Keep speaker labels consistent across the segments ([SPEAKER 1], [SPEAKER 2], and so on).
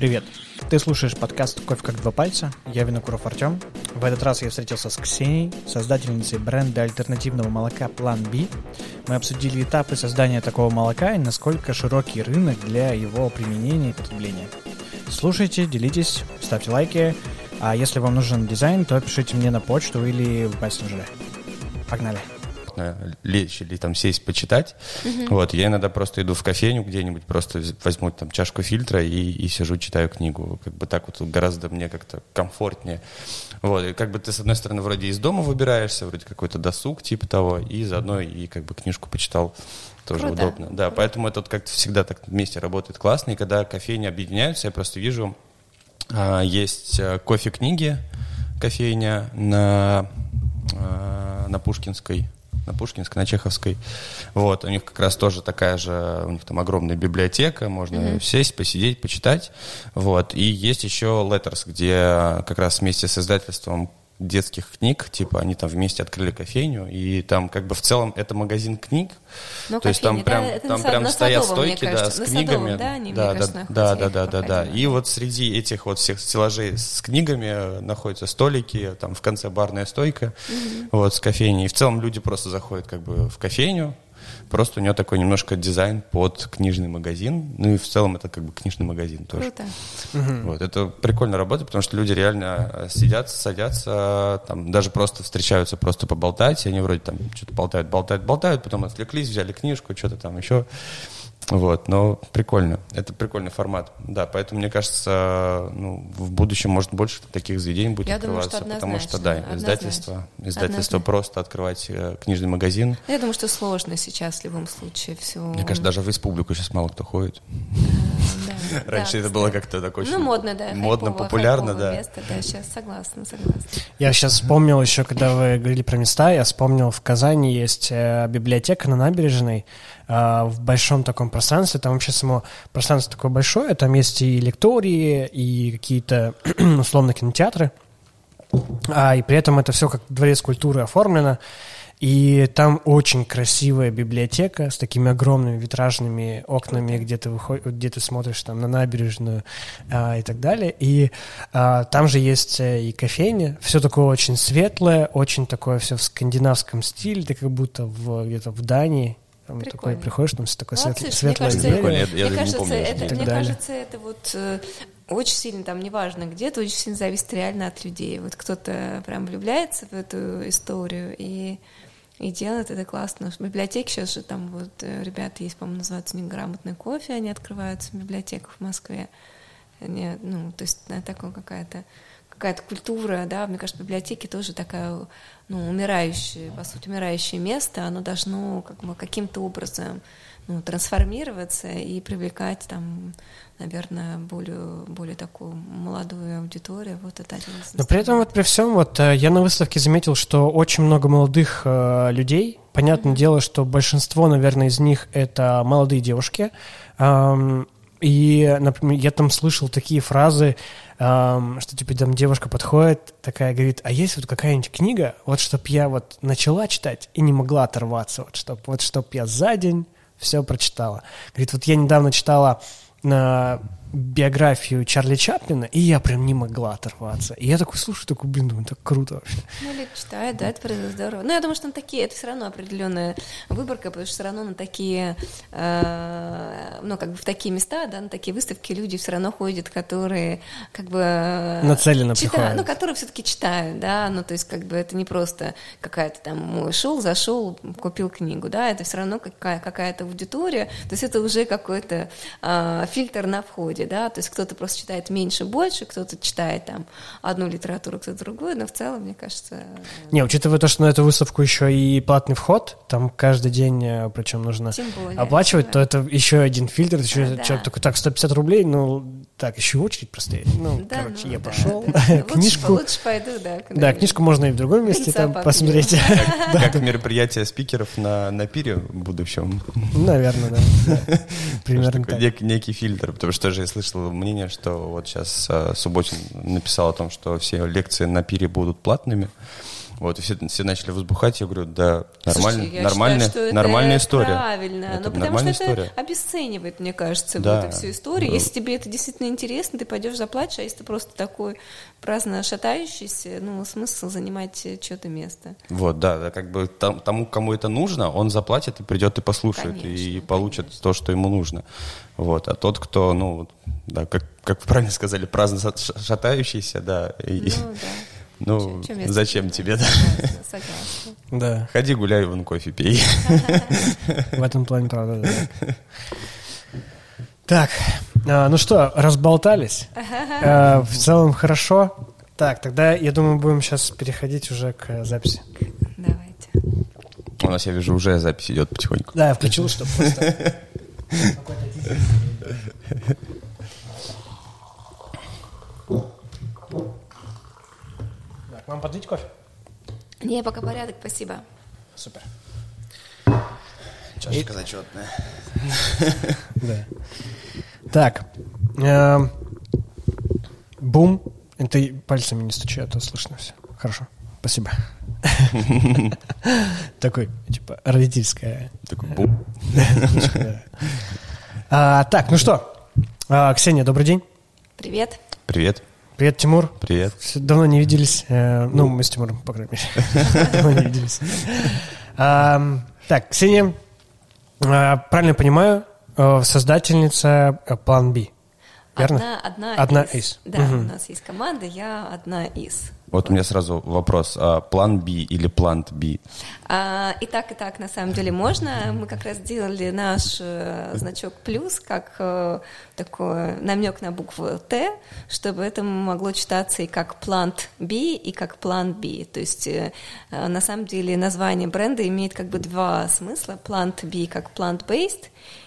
[SPEAKER 1] Привет! Ты слушаешь подкаст «Кофе как два пальца». Я Винокуров Артем. В этот раз я встретился с Ксенией, создательницей бренда альтернативного молока «План Би». Мы обсудили этапы создания такого молока и насколько широкий рынок для его применения и потребления. Слушайте, делитесь, ставьте лайки. А если вам нужен дизайн, то пишите мне на почту или в мессенджере. Погнали!
[SPEAKER 2] Комфортно лечь или там сесть почитать. Угу. Вот, я иногда просто иду в кофейню где-нибудь, просто возьму там чашку фильтра и, и сижу, читаю книгу. Как бы так вот гораздо мне как-то комфортнее. Вот, и как бы ты, с одной стороны, вроде из дома выбираешься, вроде какой-то досуг типа того, и заодно и как бы книжку почитал тоже Круто. удобно. Да, Круто. поэтому это вот как-то всегда так вместе работает классно. И когда кофейни объединяются, я просто вижу, а, есть э, кофе-книги, кофейня на, а, на Пушкинской на Пушкинской, на Чеховской. Вот, у них как раз тоже такая же, у них там огромная библиотека, можно mm-hmm. сесть, посидеть, почитать. Вот, и есть еще Letters, где как раз вместе с издательством детских книг, типа они там вместе открыли кофейню, и там как бы в целом это магазин книг, ну, то есть там прям, да, там прям стоят Садовом, стойки, да, с книгами, да, они, да, да, кажется, да, да, да, да, да, и вот среди этих вот всех стеллажей с книгами находятся столики, там в конце барная стойка, угу. вот с кофейней, и в целом люди просто заходят как бы в кофейню, Просто у него такой немножко дизайн под книжный магазин. Ну и в целом это как бы книжный магазин тоже.
[SPEAKER 3] Круто.
[SPEAKER 2] Вот. Это прикольно работает, потому что люди реально э, сидят, садятся, там даже просто встречаются просто поболтать, и они вроде там что-то болтают, болтают, болтают, потом отвлеклись, взяли книжку, что-то там еще. Вот, но прикольно. Это прикольный формат. Да, поэтому, мне кажется, ну, в будущем, может, больше таких заведений будет
[SPEAKER 3] Я
[SPEAKER 2] открываться.
[SPEAKER 3] Думаю, что
[SPEAKER 2] потому что, да, издательство, издательство просто открывать э, книжный магазин.
[SPEAKER 3] Я думаю, что сложно сейчас в любом случае все.
[SPEAKER 2] Мне кажется, даже в республику сейчас мало кто ходит.
[SPEAKER 3] Э,
[SPEAKER 2] Раньше это было как-то такое
[SPEAKER 3] Ну, модно, да.
[SPEAKER 2] Модно, популярно, да.
[SPEAKER 3] Место, да, сейчас согласна, согласна.
[SPEAKER 1] Я сейчас вспомнил еще, когда вы говорили про места, я вспомнил, в Казани есть э, библиотека на набережной, в большом таком пространстве. Там вообще само пространство такое большое. Там есть и лектории, и какие-то условно кинотеатры. А, и при этом это все как дворец культуры оформлено. И там очень красивая библиотека с такими огромными витражными окнами, где ты, выходишь, где ты смотришь там, на набережную а, и так далее. И а, там же есть э, и кофейня. Все такое очень светлое, очень такое все в скандинавском стиле. Ты как будто в, где-то в Дании там такой приходишь, там все такое Молодцы, светлое
[SPEAKER 3] мне кажется, я, я мне, кажется, помню, это, мне кажется, это вот э, очень сильно, там, неважно где, это очень сильно зависит реально от людей. Вот кто-то прям влюбляется в эту историю и, и делает это классно. В библиотеке сейчас же там вот э, ребята есть, по-моему, называются «Неграмотный кофе», они открываются в библиотеках в Москве. Они, ну, то есть такое какая-то какая-то культура, да, мне кажется, библиотеки тоже такая, ну, умирающее, по сути, умирающее место, оно должно как бы каким-то образом ну, трансформироваться и привлекать там, наверное, более, более такую молодую аудиторию. Вот это один из
[SPEAKER 1] Но при этом вот при всем, вот э, я на выставке заметил, что очень много молодых э, людей. Понятное mm-hmm. дело, что большинство, наверное, из них это молодые девушки. Эм, и, например, я там слышал такие фразы, эм, что типа там девушка подходит, такая говорит, а есть вот какая-нибудь книга, вот чтоб я вот начала читать и не могла оторваться, вот чтоб, вот чтоб я за день все прочитала. Говорит, вот я недавно читала на биографию Чарли Чаплина, и я прям не могла оторваться. И я такой слушаю, такой, блин, думаю, так круто вообще.
[SPEAKER 3] Ну, люди читают, да, это здорово. Ну, я думаю, что на такие, это все равно определенная выборка, потому что все равно на такие, э, ну, как бы в такие места, да, на такие выставки люди все равно ходят, которые как бы...
[SPEAKER 1] Нацеленно
[SPEAKER 3] читают,
[SPEAKER 1] приходят.
[SPEAKER 3] Ну, которые все-таки читают, да, ну, то есть как бы это не просто какая-то там шел, зашел, купил книгу, да, это все равно какая- какая-то аудитория, то есть это уже какой-то э, фильтр на входе люди, да, то есть кто-то просто читает меньше, больше, кто-то читает там одну литературу, кто-то другую, но в целом, мне кажется...
[SPEAKER 1] Не, учитывая то, что на эту выставку еще и платный вход, там каждый день, э, причем нужно более, оплачивать, да. то это еще один фильтр, еще да, человек такой, так, 150 рублей, ну, так, еще очередь простоит. Ну, да, короче, ну, я да, пошел.
[SPEAKER 3] Книжку... Лучше, лучше пойду, да.
[SPEAKER 1] Да, книжку можно и в другом месте там посмотреть.
[SPEAKER 2] Как мероприятие спикеров на, на пире в будущем.
[SPEAKER 1] Наверное, да. Примерно
[SPEAKER 2] так. Некий фильтр, потому что же слышал мнение, что вот сейчас а, Субботин написал о том, что все лекции на пире будут платными. Вот, и все, все начали возбухать, я говорю, да, нормально, Слушай, нормальная, считаю, нормальная история.
[SPEAKER 3] Правильно, это но потому что история. это обесценивает, мне кажется, да. вот эту всю историю. Если тебе это действительно интересно, ты пойдешь заплатишь, а если ты просто такой праздно шатающийся, ну, смысл занимать что-то место.
[SPEAKER 2] Вот, да, да как бы тому, кому это нужно, он заплатит и придет и послушает, конечно, и получит конечно. то, что ему нужно. Вот, а тот, кто, ну, да, как, как вы правильно сказали, праздно шатающийся, да. И, ну, да ну, чем, чем зачем тебе, да?
[SPEAKER 1] Согласна. Да.
[SPEAKER 2] Ходи гуляй, вон кофе пей.
[SPEAKER 1] В этом плане, правда, да. Так, а, ну что, разболтались? А, в целом хорошо. Так, тогда, я думаю, будем сейчас переходить уже к записи.
[SPEAKER 3] Давайте.
[SPEAKER 2] У нас, я вижу, уже запись идет потихоньку.
[SPEAKER 1] Да, я включил, чтобы просто... Вам подлить кофе?
[SPEAKER 3] Не, пока порядок, спасибо.
[SPEAKER 1] Супер.
[SPEAKER 2] Чашка И... зачетная.
[SPEAKER 1] Да. Так. Эм, бум. Ты пальцами не стучи, а то слышно все. Хорошо. Спасибо. Такой, типа, родительская.
[SPEAKER 2] Такой бум.
[SPEAKER 1] А, так, ну что, а, Ксения, добрый день.
[SPEAKER 3] Привет.
[SPEAKER 2] Привет.
[SPEAKER 1] Привет, Тимур.
[SPEAKER 2] Привет.
[SPEAKER 1] Давно не виделись. Э, ну, мы с Тимуром, по крайней мере. Давно не виделись. Так, Ксения, э, правильно понимаю, э, создательница План B.
[SPEAKER 3] Верно? Одна, одна, одна из. из. Да, угу. у нас есть команда, я одна из.
[SPEAKER 2] Вот у меня сразу вопрос. А план B или план B?
[SPEAKER 3] А, и так, и так, на самом деле, можно. Мы как раз сделали наш э, значок плюс, как э, такой намек на букву Т, чтобы это могло читаться и как плант B, и как план B. То есть, э, на самом деле, название бренда имеет как бы два смысла. Плант B как plant-based,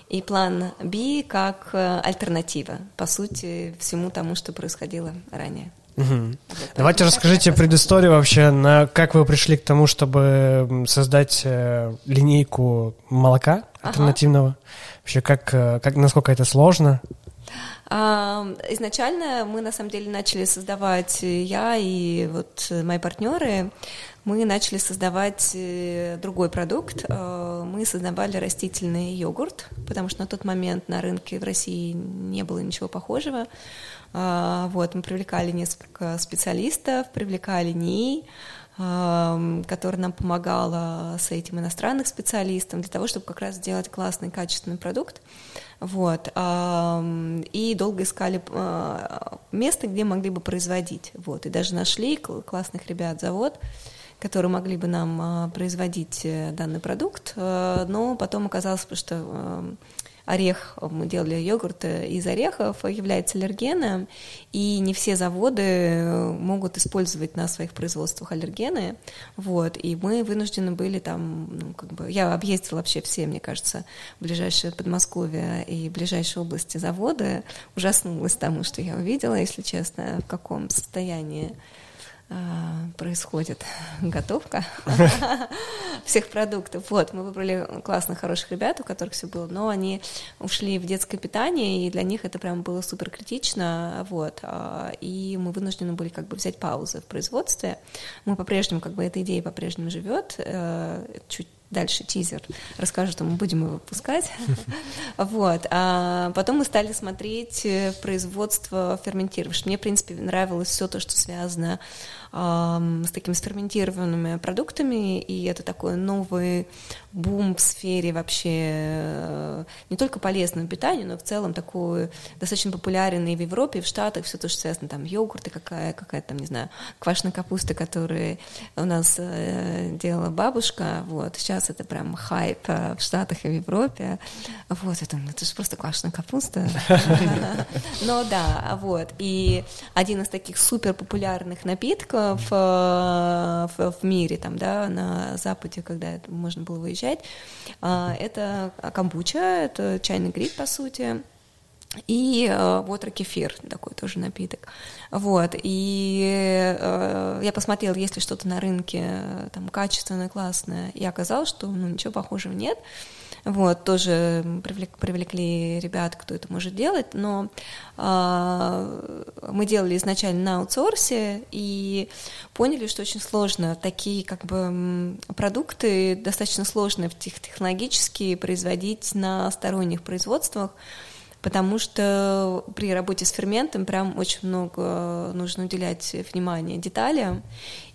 [SPEAKER 3] и план B как альтернатива, по сути, всему тому, что происходило ранее.
[SPEAKER 1] Угу. Давайте расскажите предысторию вообще, на как вы пришли к тому, чтобы создать э, линейку молока альтернативного. Ага. Вообще, как, э, как, насколько это сложно?
[SPEAKER 3] Изначально мы на самом деле начали создавать я и вот мои партнеры мы начали создавать э, другой продукт. Э, мы создавали растительный йогурт, потому что на тот момент на рынке в России не было ничего похожего. Э, вот, мы привлекали несколько специалистов, привлекали НИИ, которая нам помогала с этим иностранных специалистам для того, чтобы как раз сделать классный, качественный продукт. Вот. И долго искали место, где могли бы производить. Вот. И даже нашли классных ребят завод, которые могли бы нам а, производить э, данный продукт, э, но потом оказалось, что орех, мы делали йогурт из орехов, является аллергеном, и не все заводы могут использовать на своих производствах аллергены, вот, и мы вынуждены были там, ну, как бы, я объездила вообще все, мне кажется, ближайшие Подмосковье и ближайшие области заводы, ужаснулась тому, что я увидела, если честно, в каком состоянии происходит готовка всех продуктов. Вот, мы выбрали классных, хороших ребят, у которых все было, но они ушли в детское питание, и для них это прям было супер критично, вот, а, и мы вынуждены были как бы взять паузы в производстве. Мы по-прежнему, как бы эта идея по-прежнему живет, э, чуть дальше тизер расскажу, что мы будем его выпускать. Вот. А потом мы стали смотреть э, производство ферментировавших. Мне, в принципе, нравилось все то, что связано такими сферментированными продуктами, и это такой новый бум в сфере вообще э, не только полезного питания, но в целом такой достаточно популярный в Европе, в Штатах, все то, что связано, там, йогурты, какая, какая там, не знаю, квашеная капуста, которую у нас э, делала бабушка, вот, сейчас это прям хайп э, в Штатах и в Европе, вот, я думаю, это же просто квашеная капуста, но да, вот, и один из таких супер популярных напитков, в, в, в мире, там, да, на Западе, когда это можно было выезжать. А, это камбуча, это чайный гриб, по сути, и э, вот кефир, такой тоже напиток. Вот, и э, я посмотрела, есть ли что-то на рынке там качественное, классное, и оказалось, что ну, ничего похожего нет. Вот, тоже привлек, привлекли ребят, кто это может делать, но э, мы делали изначально на аутсорсе и поняли, что очень сложно. Такие как бы продукты достаточно сложно технологически производить на сторонних производствах потому что при работе с ферментом прям очень много нужно уделять внимания деталям,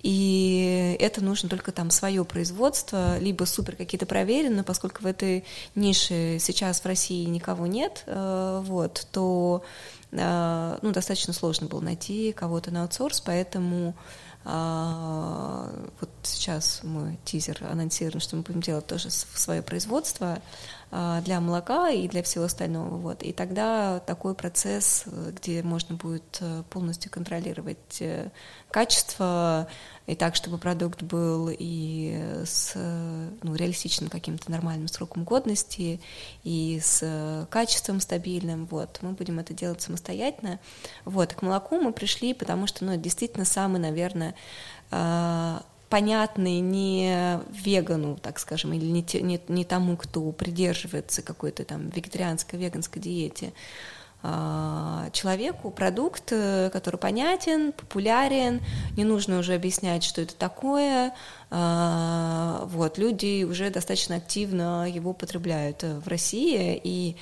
[SPEAKER 3] и это нужно только там свое производство, либо супер какие-то проверенные, поскольку в этой нише сейчас в России никого нет, э, вот, то э, ну, достаточно сложно было найти кого-то на аутсорс, поэтому вот сейчас мой тизер анонсируем, что мы будем делать тоже свое производство для молока и для всего остального. Вот. И тогда такой процесс, где можно будет э, полностью контролировать э, качество, и так, чтобы продукт был и с ну, реалистичным каким-то нормальным сроком годности, и с качеством стабильным. Вот. Мы будем это делать самостоятельно. Вот. К молоку мы пришли, потому что ну, это действительно самый, наверное, понятный не вегану, так скажем, или не, те, не, не тому, кто придерживается какой-то там вегетарианской, веганской диете, а, человеку продукт, э, который понятен, популярен, не нужно уже объяснять, что это такое. А, вот, люди уже достаточно активно его потребляют в России, и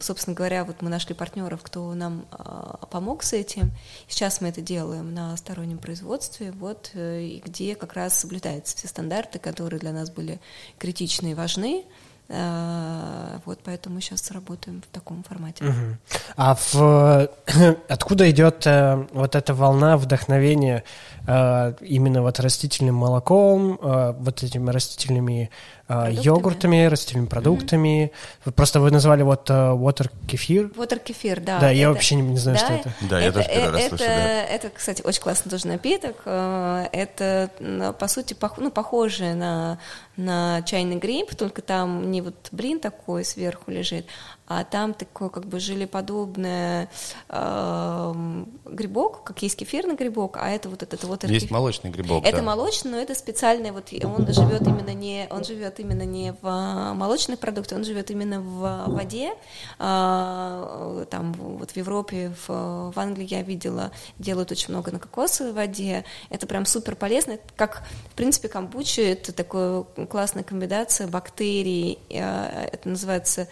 [SPEAKER 3] собственно говоря, вот мы нашли партнеров, кто нам а, помог с этим. Сейчас мы это делаем на стороннем производстве, вот, э, где как раз соблюдаются все стандарты, которые для нас были критичны и важны. Э, вот поэтому сейчас работаем в таком формате.
[SPEAKER 1] Угу. А в... откуда идет э, вот эта волна вдохновения именно вот растительным молоком, э, вот этими растительными э, йогуртами, растительными продуктами? Угу. Просто вы назвали вот э, water кефир.
[SPEAKER 3] Water кефир, да.
[SPEAKER 1] Да, это... я вообще не, не знаю, да, что это.
[SPEAKER 2] Да, это, я тоже первый раз
[SPEAKER 3] это,
[SPEAKER 2] слышу. Да.
[SPEAKER 3] Это, кстати, очень классный тоже напиток. Э, это, по сути, пох... ну, похоже на на чайный гриб, только там не вот блин такой сверху лежит, а там такой как бы желеподобный э, грибок, как есть кефирный грибок, а это вот этот вот...
[SPEAKER 2] Есть молочный грибок,
[SPEAKER 3] Это
[SPEAKER 2] да.
[SPEAKER 3] молочный, но это специальный, вот он живет именно не, он живет именно не в молочных продуктах, он живет именно в воде, э, там вот в Европе, в, в Англии я видела, делают очень много на кокосовой воде, это прям супер полезно, как, в принципе, камбуча, это такая классная комбинация бактерий, это называется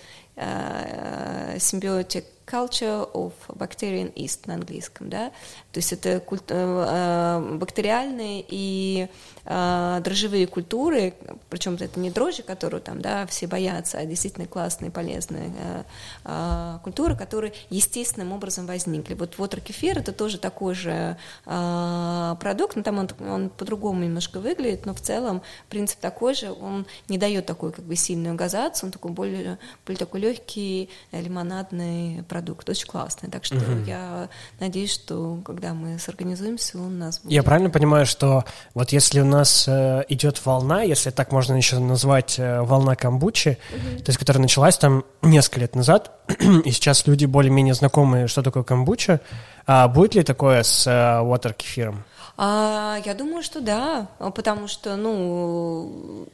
[SPEAKER 3] symbiotic culture of bacterian yeast на английском, да, то есть это культ, э, бактериальные и э, дрожжевые культуры, причем это не дрожжи, которые там, да, все боятся, а действительно классные, полезные э, э, культуры, которые естественным образом возникли. Вот water кефир это тоже такой же э, продукт, но там он, он по-другому немножко выглядит, но в целом принцип такой же, он не дает такой как бы сильную газацию, он такой более, более такой легкий лимонадный продукт, очень классный. Так что угу. я надеюсь, что когда мы сорганизуемся, он у нас будет.
[SPEAKER 1] Я правильно понимаю, что вот если у нас э, идет волна, если так можно еще назвать э, волна камбучи, угу. то есть которая началась там несколько лет назад, и сейчас люди более-менее знакомы, что такое камбуча, а будет ли такое с э, water кефиром?
[SPEAKER 3] А, я думаю, что да, потому что, ну,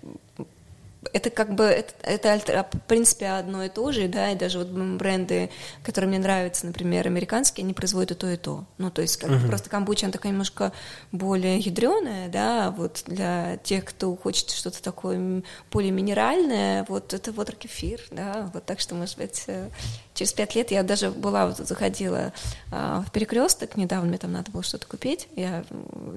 [SPEAKER 3] это как бы это, это в принципе одно и то же, да, и даже вот бренды, которые мне нравятся, например, американские, они производят и то, и то. Ну, то есть как uh-huh. просто камбуча, она такая немножко более ядреная, да, вот для тех, кто хочет что-то такое более минеральное, вот это вот кефир, да, вот так что, может быть, э, через пять лет я даже была, вот заходила а, в перекресток недавно, мне там надо было что-то купить, я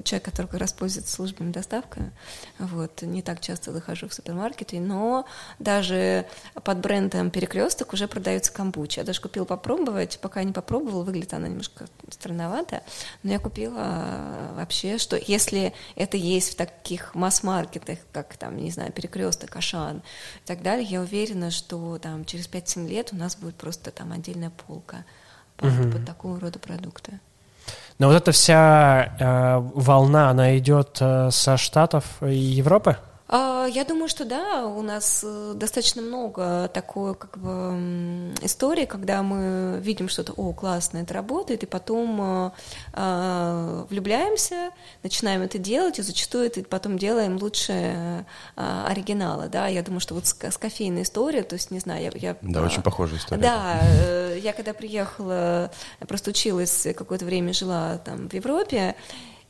[SPEAKER 3] человек, который как раз пользуется службами доставки, вот, не так часто захожу в супермаркеты, но даже под брендом перекресток уже продается камбуча. Я даже купила попробовать, пока не попробовала, выглядит она немножко странновато, но я купила а, вообще, что если это есть в таких масс-маркетах, как там, не знаю, перекресток, Ашан и так далее, я уверена, что там через 5-7 лет у нас будет просто там отдельная полка под, угу. под такого рода продукты.
[SPEAKER 1] Но вот эта вся э, волна, она идет э, со Штатов и Европы?
[SPEAKER 3] А, я думаю, что да, у нас э, достаточно много такой как бы истории, когда мы видим что-то, о, классно, это работает, и потом э, а, влюбляемся, начинаем это делать, и зачастую это потом делаем лучше э, оригинала, да, я думаю, что вот с, с кофейной историей, то есть, не знаю, я... я
[SPEAKER 2] да, очень похожая история.
[SPEAKER 3] Да, я когда приехала, я просто училась, какое-то время жила там в Европе,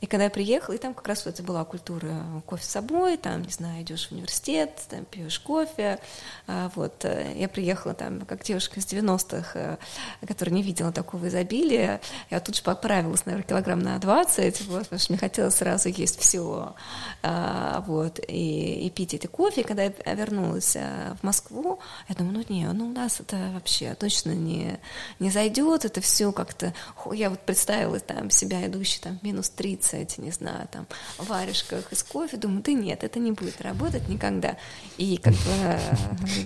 [SPEAKER 3] и когда я приехала, и там как раз вот это была культура кофе с собой, там, не знаю, идешь в университет, там пьешь кофе. А, вот, э, я приехала там как девушка из 90-х, э, которая не видела такого изобилия. Я тут же поправилась, наверное, килограмм на 20, вот, потому что мне хотелось сразу есть все, а, вот, и, и пить эти кофе. И когда я вернулась э, в Москву, я думаю, ну не, ну у нас это вообще точно не, не зайдет, это все как-то... Я вот представила там себя идущей там минус 30, эти, не знаю, там, варежках из кофе, думаю, да нет, это не будет работать никогда. И как бы...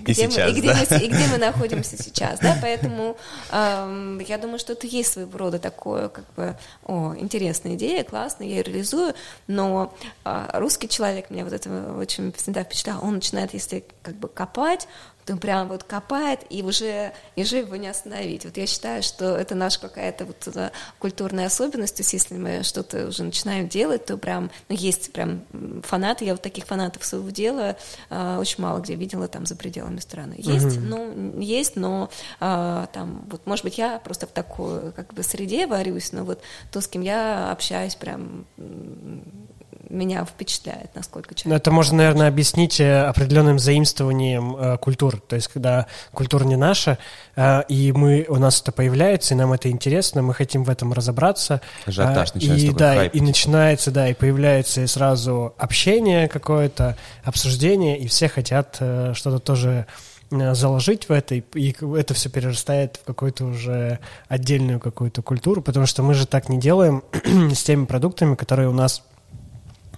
[SPEAKER 3] Где и, сейчас, мы, и, где да? мы, и где мы находимся сейчас, да, поэтому э, я думаю, что это есть своего рода такое, как бы, о, интересная идея, классная, я ее реализую, но э, русский человек меня вот это очень всегда впечатлял, он начинает, если как бы копать, он прям вот копает, и уже, и уже его не остановить. Вот я считаю, что это наша какая-то вот культурная особенность, то есть если мы что-то уже начинаем делать, то прям, ну, есть прям фанаты, я вот таких фанатов своего дела э, очень мало где видела там за пределами страны. Есть, угу. ну, есть, но э, там, вот, может быть, я просто в такой, как бы, среде варюсь, но вот то, с кем я общаюсь, прям меня впечатляет, насколько человек...
[SPEAKER 1] Ну, это можно, наверное, объяснить э, определенным заимствованием э, культур. То есть, когда культура не наша, э, и мы, у нас это появляется, и нам это интересно, мы хотим в этом разобраться.
[SPEAKER 2] Ажиотаж
[SPEAKER 1] э, и, да, хайп. и начинается, да, и появляется и сразу общение какое-то, обсуждение, и все хотят э, что-то тоже э, заложить в это, и это все перерастает в какую-то уже отдельную какую-то культуру, потому что мы же так не делаем с теми продуктами, которые у нас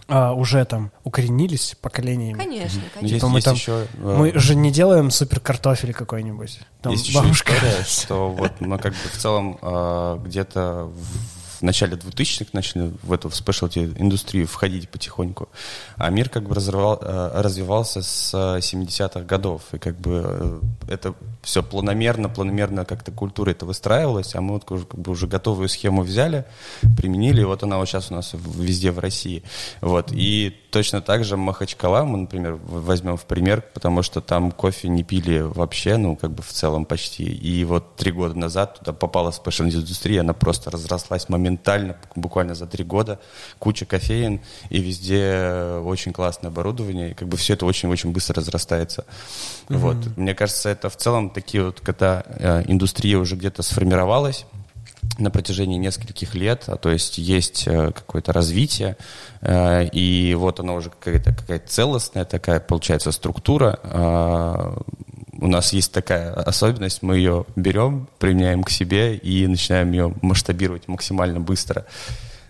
[SPEAKER 1] а, уже там укоренились поколениями.
[SPEAKER 3] Конечно, конечно.
[SPEAKER 1] Типа мы, там, еще, э, мы же не делаем супер картофель какой-нибудь.
[SPEAKER 2] Там есть бабушка. еще история, что вот мы как бы в целом э, где-то в начале 2000-х начали в эту спешлти индустрию входить потихоньку, а мир как бы разрывал, э, развивался с 70-х годов, и как бы это все планомерно, планомерно как-то культура это выстраивалась, а мы вот как бы уже готовую схему взяли, применили, и вот она вот сейчас у нас везде в России. Вот. И точно так же Махачкала мы, например, возьмем в пример, потому что там кофе не пили вообще, ну, как бы в целом почти. И вот три года назад туда попала спешл-индустрия, она просто разрослась моментально, буквально за три года. Куча кофеин, и везде очень классное оборудование, и как бы все это очень-очень быстро разрастается. Mm-hmm. Вот. Мне кажется, это в целом такие вот, когда э, индустрия уже где-то сформировалась, на протяжении нескольких лет, а то есть есть э, какое-то развитие, э, и вот оно уже какая-то какая целостная такая, получается, структура. У нас есть такая особенность, мы ее берем, применяем к себе и начинаем ее масштабировать максимально быстро.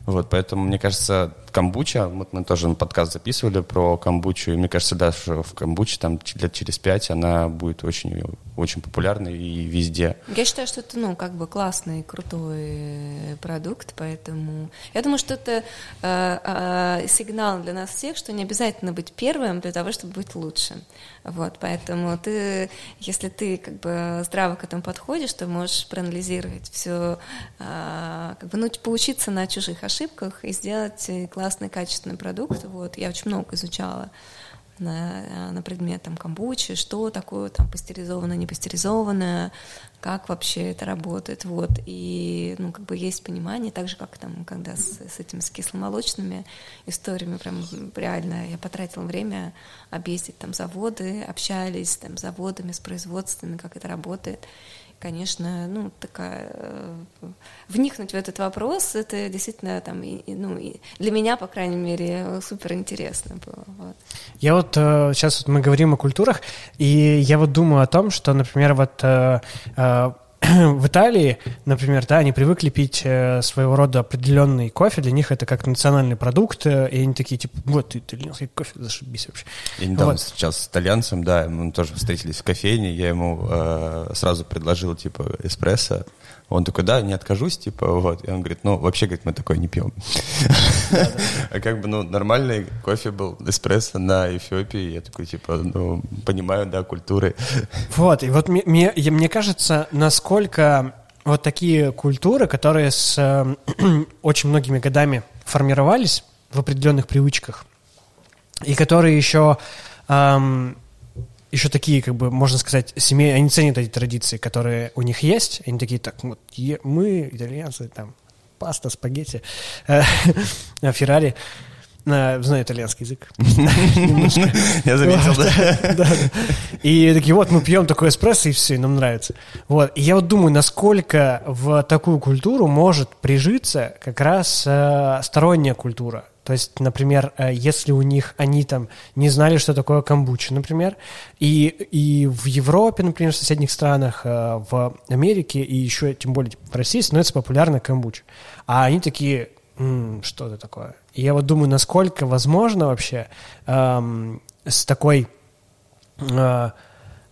[SPEAKER 2] Вот, поэтому, мне кажется, камбуча, вот мы тоже подкаст записывали про камбучу, и мне кажется, даже в камбуче там лет через пять она будет очень, очень популярной и везде.
[SPEAKER 3] Я считаю, что это, ну, как бы классный, крутой продукт, поэтому я думаю, что это э, э, сигнал для нас всех, что не обязательно быть первым для того, чтобы быть лучше. Вот, поэтому ты, если ты как бы здраво к этому подходишь, то можешь проанализировать все, э, как бы, ну, поучиться на чужих ошибках и сделать классный, качественный продукт. Вот, я очень много изучала на, на предмет там камбучи, что такое там пастеризованное, не пастеризованное, как вообще это работает, вот, и, ну, как бы есть понимание, так же, как там, когда с, с этими, с кисломолочными историями, прям реально я потратила время объездить там заводы, общались там с заводами, с производствами, как это работает, конечно, ну, такая, э, вникнуть в этот вопрос, это действительно там, и, ну, и для меня, по крайней мере, супер интересно было. Вот.
[SPEAKER 1] Я вот э, сейчас вот мы говорим о культурах, и я вот думаю о том, что, например, вот э, в Италии, например, да, они привыкли пить э, своего рода определенный кофе, для них это как национальный продукт, э, и они такие, типа, вот, итальянский кофе, зашибись вообще.
[SPEAKER 2] Я недавно вот. встречался с итальянцем, да, мы тоже встретились в кофейне, я ему э, сразу предложил, типа, эспрессо, Он такой, да, не откажусь, типа, вот. И он говорит, ну, вообще, говорит, мы такой не пьем. А как бы, ну, нормальный кофе был, эспрессо на Эфиопии. Я такой, типа, ну, понимаю, да, культуры.
[SPEAKER 1] Вот, и вот мне, мне кажется, насколько вот такие культуры, которые с э, очень многими годами формировались в определенных привычках, и которые еще эм, еще такие, как бы, можно сказать, семьи, они ценят эти традиции, которые у них есть. Они такие, так, вот, мы, итальянцы, там, паста, спагетти, э, Феррари. Знаю итальянский язык.
[SPEAKER 2] Я заметил, да.
[SPEAKER 1] И такие, вот, мы пьем такой эспрессо, и все, и нам нравится. Вот. И я вот думаю, насколько в такую культуру может прижиться как раз э, сторонняя культура. То есть, например, э, если у них они там не знали, что такое камбуча, например, и, и в Европе, например, в соседних странах, э, в Америке и еще тем более в России становится популярна камбуча. А они такие, М, что это такое? И я вот думаю, насколько возможно вообще эм, с такой э,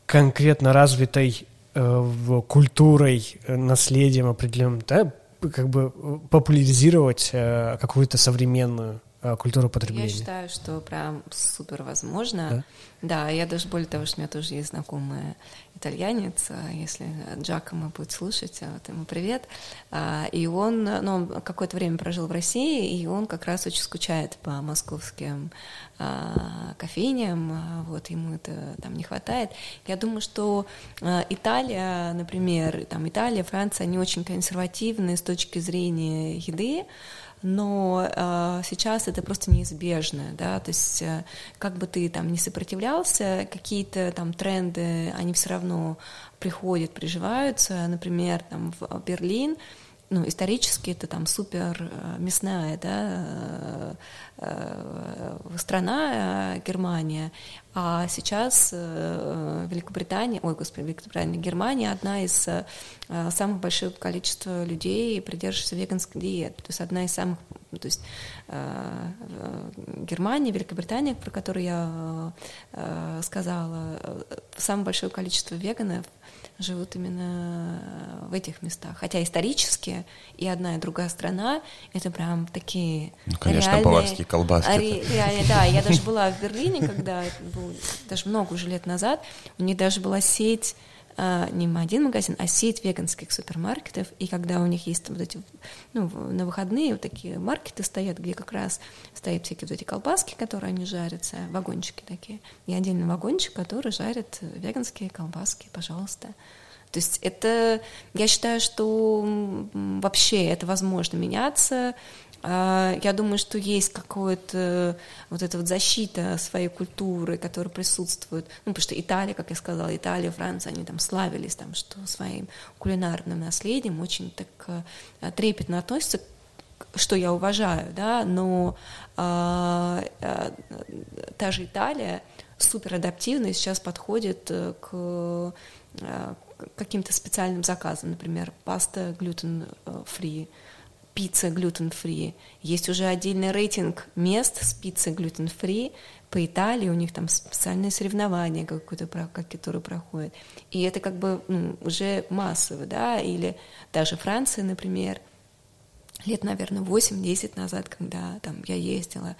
[SPEAKER 1] конкретно развитой э, культурой, наследием определенным, да, как бы популяризировать э, какую-то современную Э, культуру потребления.
[SPEAKER 3] Я считаю, что прям супер возможно. Да? да, я даже более того, что у меня тоже есть знакомый итальянец, а если Джакомо будет слушать, а вот ему привет. А, и он, ну, он какое-то время прожил в России, и он как раз очень скучает по московским кофейням, вот ему это там не хватает. Я думаю, что Италия, например, там Италия, Франция, они очень консервативны с точки зрения еды, но э, сейчас это просто неизбежно, да, то есть э, как бы ты там не сопротивлялся, какие-то там тренды, они все равно приходят, приживаются, например, там в Берлин, ну, исторически это там супер э, мясная, да, э, э, страна Германия, а сейчас Великобритания, ой, господи, Великобритания, Германия одна из самых больших количества людей, придерживающихся веганской диеты, то есть одна из самых, то есть Германия, Великобритания, про которую я сказала, самое большое количество веганов живут именно в этих местах. Хотя исторически и одна, и другая страна — это прям такие
[SPEAKER 2] Ну, конечно, реальные, баварские колбаски. Ре,
[SPEAKER 3] реальные, да, я даже была в Берлине, когда это было даже много уже лет назад, у них даже была сеть не один магазин, а сеть веганских супермаркетов. И когда у них есть вот эти, ну, на выходные вот такие маркеты стоят, где как раз стоят всякие вот эти колбаски, которые они жарятся, вагончики такие. И отдельный вагончик, который жарит веганские колбаски, пожалуйста. То есть это, я считаю, что вообще это возможно меняться, а, я думаю, что есть какое-то вот эта вот защита своей культуры, которая присутствует. Ну, потому что Италия, как я сказала, Италия, Франция, они там славились, там, что своим кулинарным наследием очень так э, трепетно относятся, что я уважаю, да, но а, а, та же Италия супер адаптивно сейчас подходит э, к э, каким-то специальным заказам, например, паста глютен-фри, пицца глютен-фри. Есть уже отдельный рейтинг мест с пиццей глютен-фри. По Италии у них там специальные соревнования, какое-то, которые проходят. И это как бы ну, уже массово, да, или даже Франция, например, лет, наверное, 8-10 назад, когда там я ездила,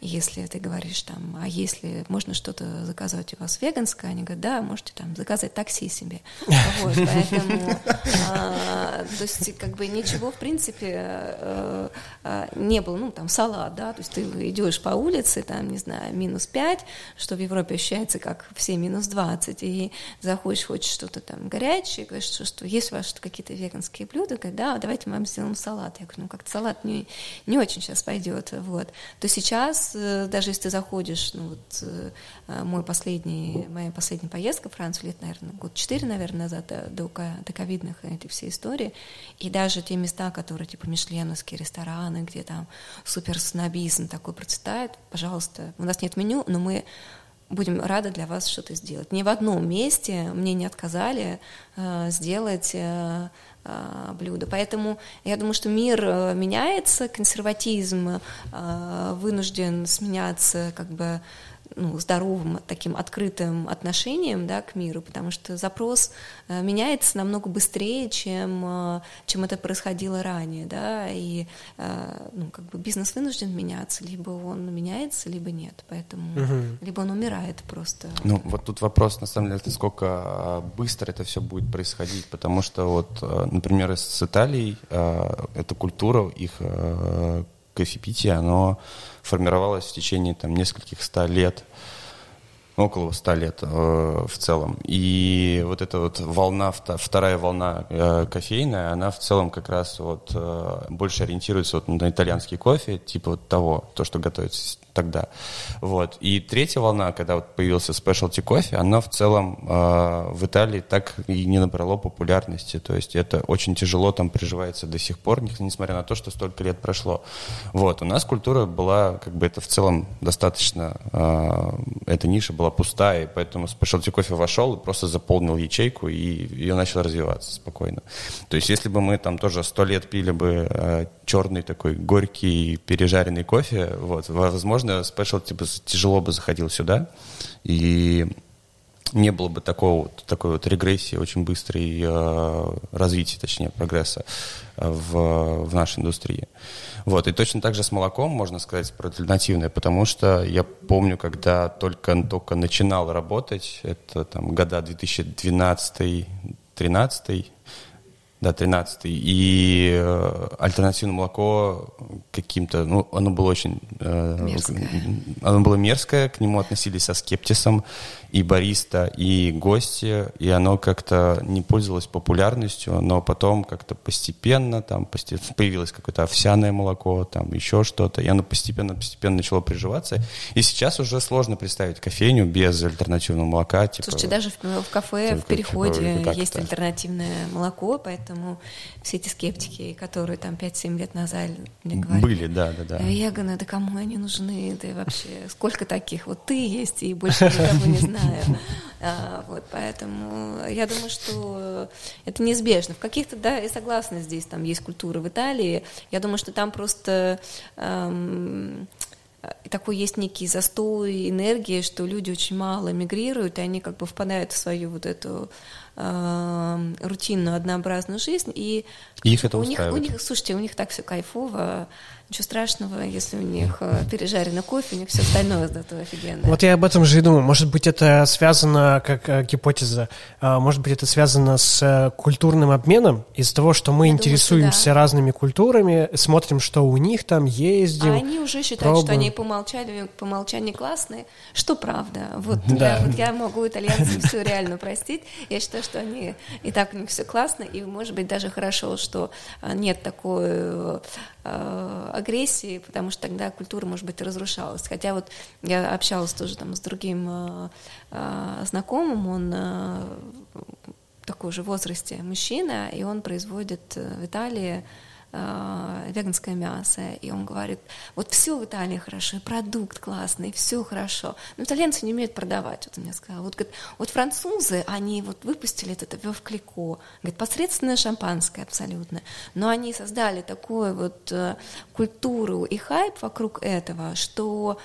[SPEAKER 3] если ты говоришь там, а если можно что-то заказать у вас веганское, они говорят, да, можете там заказать такси себе. Вот, поэтому, а, то есть как бы ничего в принципе а, а, не было, ну там салат, да, то есть ты идешь по улице, там, не знаю, минус 5, что в Европе ощущается как все минус 20, и заходишь, хочешь что-то там горячее, говоришь, что, что есть у вас какие-то веганские блюда, говорят, да, давайте мы вам сделаем салат. Я говорю, ну как-то салат не, не очень сейчас пойдет, вот. То сейчас Э, даже если ты заходишь, ну вот э, э, мой последний, моя последняя поездка в Францию лет, наверное, год четыре, наверное, назад до, до, ковидных этой всей истории, и даже те места, которые типа мишленовские рестораны, где там супер снобизм такой процветает, пожалуйста, у нас нет меню, но мы будем рады для вас что-то сделать. Ни в одном месте мне не отказали э, сделать э, а, блюда. Поэтому я думаю, что мир э, меняется, консерватизм э, вынужден сменяться как бы ну, здоровым таким открытым отношением да, к миру, потому что запрос э, меняется намного быстрее, чем, э, чем это происходило ранее, да, и ну, как бы бизнес вынужден меняться, либо он меняется, либо нет, поэтому угу. либо он умирает просто.
[SPEAKER 2] Ну вот тут вопрос на самом деле, насколько быстро это все будет происходить, потому что вот, например, с Италией эта культура их кофепития, оно формировалось в течение там, нескольких ста лет, около ста лет э, в целом. И вот эта вот волна, вторая волна э, кофейная, она в целом как раз вот э, больше ориентируется вот на итальянский кофе, типа вот того, то, что готовится тогда. Вот. И третья волна, когда вот появился specialty кофе, она в целом э, в Италии так и не набрало популярности. То есть это очень тяжело там приживается до сих пор, несмотря на то, что столько лет прошло. Вот. У нас культура была, как бы это в целом достаточно, э, эта ниша была пустая, и поэтому specialty кофе вошел и просто заполнил ячейку, и ее начал развиваться спокойно. То есть если бы мы там тоже сто лет пили бы э, черный такой горький пережаренный кофе, вот, возможно, спешл типа тяжело бы заходил сюда, и не было бы такого, такой вот регрессии, очень быстрой э, развития, точнее, прогресса э, в, в нашей индустрии. Вот, и точно так же с молоком можно сказать про альтернативное, потому что я помню, когда только, только начинал работать, это там года 2012-2013, да, 13 И э, альтернативное молоко каким-то, ну, оно было очень... Э, мерзкое. Оно было мерзкое, к нему относились со скептисом и бариста, и гости, и оно как-то не пользовалось популярностью, но потом как-то постепенно там постепенно появилось какое-то овсяное молоко, там еще что-то, и оно постепенно-постепенно начало приживаться. И сейчас уже сложно представить кофейню без альтернативного молока.
[SPEAKER 3] Типа, Слушайте, даже в, в кафе, в переходе типа, есть альтернативное молоко, поэтому все эти скептики, которые там 5-7 лет назад мне говорили...
[SPEAKER 2] Были, да, да, да.
[SPEAKER 3] Веганы, да кому они нужны, да вообще сколько таких? Вот ты есть, и больше никого не знаю знаю. А, вот, поэтому я думаю, что это неизбежно. В каких-то, да, я согласна здесь, там есть культура в Италии. Я думаю, что там просто эм, такой есть некий застой энергии, что люди очень мало мигрируют, и они как бы впадают в свою вот эту э, рутинную, однообразную жизнь, и
[SPEAKER 2] их это
[SPEAKER 3] у них, у них, слушайте, у них так все кайфово, Ничего страшного, если у них э, пережаренный кофе, у них все остальное зато офигенно.
[SPEAKER 1] Вот я об этом же и думаю. Может быть, это связано, как э, гипотеза, э, может быть, это связано с культурным обменом, из-за того, что мы я интересуемся думаю, да. разными культурами, смотрим, что у них там, ездим. А
[SPEAKER 3] они уже считают, пробуем. что они по умолчанию, по умолчанию классные, что правда. Вот, да. я, вот я могу итальянцам все реально простить. Я считаю, что они и так у них все классно, и, может быть, даже хорошо, что нет такой агрессии, потому что тогда культура, может быть, разрушалась. Хотя вот я общалась тоже там с другим э, э, знакомым, он э, такой же возрасте мужчина, и он производит в Италии э, веганское мясо, и он говорит, вот все в Италии хорошо, продукт классный, все хорошо, но итальянцы не умеют продавать, вот он мне сказал. Вот, говорит, вот французы, они вот выпустили это в клико, говорит, посредственное шампанское абсолютно, но они создали такую вот э, культуру и хайп вокруг этого, что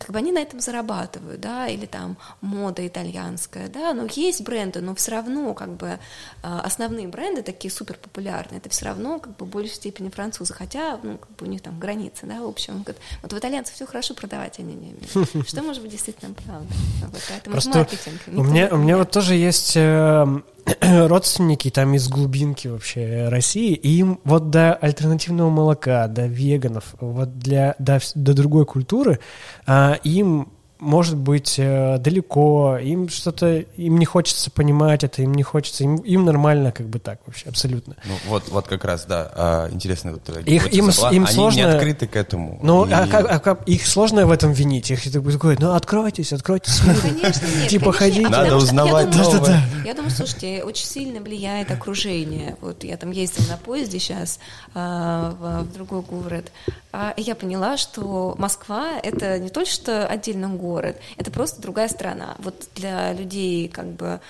[SPEAKER 3] как бы они на этом зарабатывают, да, или там мода итальянская, да, но есть бренды, но все равно как бы а, основные бренды такие супер популярные, это все равно как бы в большей степени французы, хотя, ну, как бы у них там границы, да, в общем, вот в итальянцев все хорошо продавать они не умеют, что может быть действительно правда, вот, поэтому Просто маркетинг.
[SPEAKER 1] У меня, у меня вот тоже есть эм, родственники там из глубинки вообще России, и им вот до альтернативного молока, до веганов, вот для, до, до другой культуры, а, им может быть э, далеко, им что-то, им не хочется понимать это, им не хочется, им, им нормально как бы так вообще, абсолютно.
[SPEAKER 2] Ну вот, вот как раз, да, а, интересно. Вот,
[SPEAKER 1] их, им, была. им
[SPEAKER 2] Они
[SPEAKER 1] сложно...
[SPEAKER 2] не открыты к этому.
[SPEAKER 1] Ну, и... а, а как, их сложно в этом винить, их такой, ну откройтесь, откройтесь.
[SPEAKER 3] Ну, конечно, нет.
[SPEAKER 1] Типа ходить.
[SPEAKER 2] Надо узнавать
[SPEAKER 3] я думаю, да, я думаю, слушайте, очень сильно влияет окружение. Вот я там ездила на поезде сейчас а, в, в другой город, а я поняла, что Москва — это не только что отдельный город, город. Это просто другая страна. Вот для людей, как бы,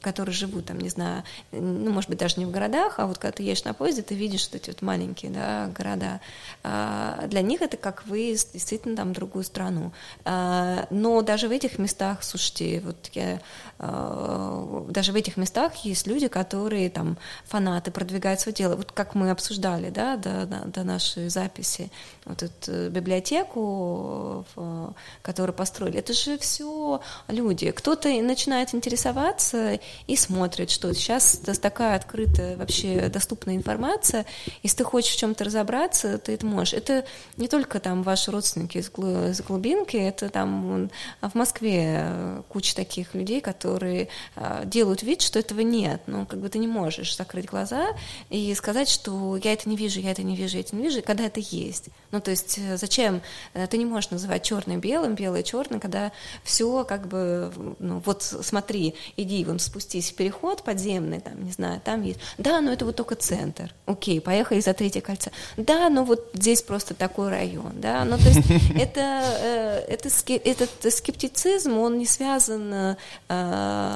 [SPEAKER 3] которые живут там, не знаю, ну, может быть, даже не в городах, а вот когда ты едешь на поезде, ты видишь вот эти вот маленькие, да, города. Для них это как выезд действительно там в другую страну. Но даже в этих местах, слушайте, вот я даже в этих местах есть люди, которые там фанаты продвигают свое дело. Вот как мы обсуждали, да, до, до нашей записи, вот эту э, библиотеку, которую построили, это же все люди. Кто-то начинает интересоваться и смотрит, что сейчас такая открытая вообще доступная информация, если ты хочешь в чем-то разобраться, ты это можешь. Это не только там ваши родственники из глубинки, это там в Москве э, куча таких людей, которые э, делают вид, что этого нет. Ну, как бы ты не можешь закрыть глаза и сказать, что я это не вижу, я это не вижу, я это не вижу, когда это есть. Ну, то есть э, зачем? Ты не можешь называть черное белым, белое черным, когда все как бы, ну, вот смотри, иди, вон спустись в переход подземный, там, не знаю, там есть. Да, но это вот только центр. Окей, поехали за третье кольцо. Да, но вот здесь просто такой район, да. Ну, то есть это, э, это, этот скептицизм, он не связан...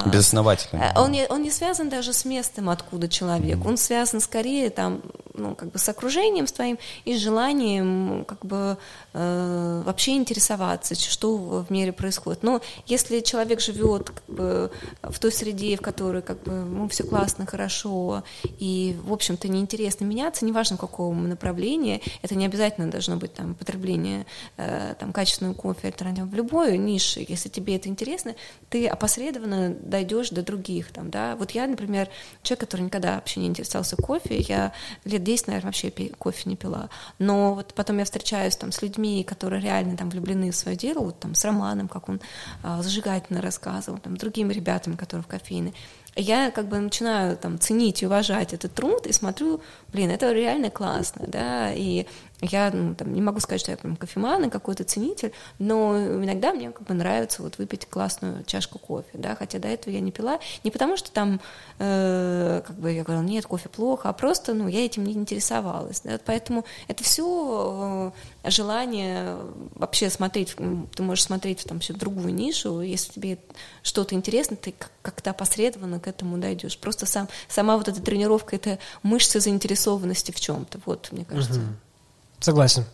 [SPEAKER 2] Безосновательно.
[SPEAKER 3] Он не, он не связан даже с местом, откуда человек. Он связан скорее там, ну, как бы с окружением с твоим и с желанием как бы э, вообще интересоваться, что в мире происходит. Но если человек живет как бы, в той среде, в которой как бы, ну, все классно, хорошо, и, в общем-то, неинтересно меняться, неважно, в каком направлении, это не обязательно должно быть там, потребление э, там, качественного кофе, в любой нише, если тебе это интересно, ты опосредованно дойдешь до других. Там, да? Вот я, например, человек, который никогда вообще не интересовался кофе, я лет 10, наверное, вообще кофе не пила, но вот потом я встречаюсь там с людьми, которые реально там влюблены в свое дело, вот там с Романом, как он а, зажигательно рассказывал, там, другими ребятами, которые в кофейне, я как бы начинаю там ценить и уважать этот труд и смотрю, блин, это реально классно, да, и я ну, там, не могу сказать, что я прям кофеман и какой-то ценитель, но иногда мне как бы нравится вот выпить классную чашку кофе, да, хотя до этого я не пила, не потому что там э, как бы я говорила, нет, кофе плохо, а просто, ну, я этим не интересовалась, да, поэтому это все э, желание вообще смотреть, ты можешь смотреть там все другую нишу, если тебе что-то интересно, ты как-то опосредованно к этому дойдешь, просто сам, сама вот эта тренировка, это мышцы заинтересованности в чем-то, вот, мне кажется. Угу.
[SPEAKER 1] Согласен.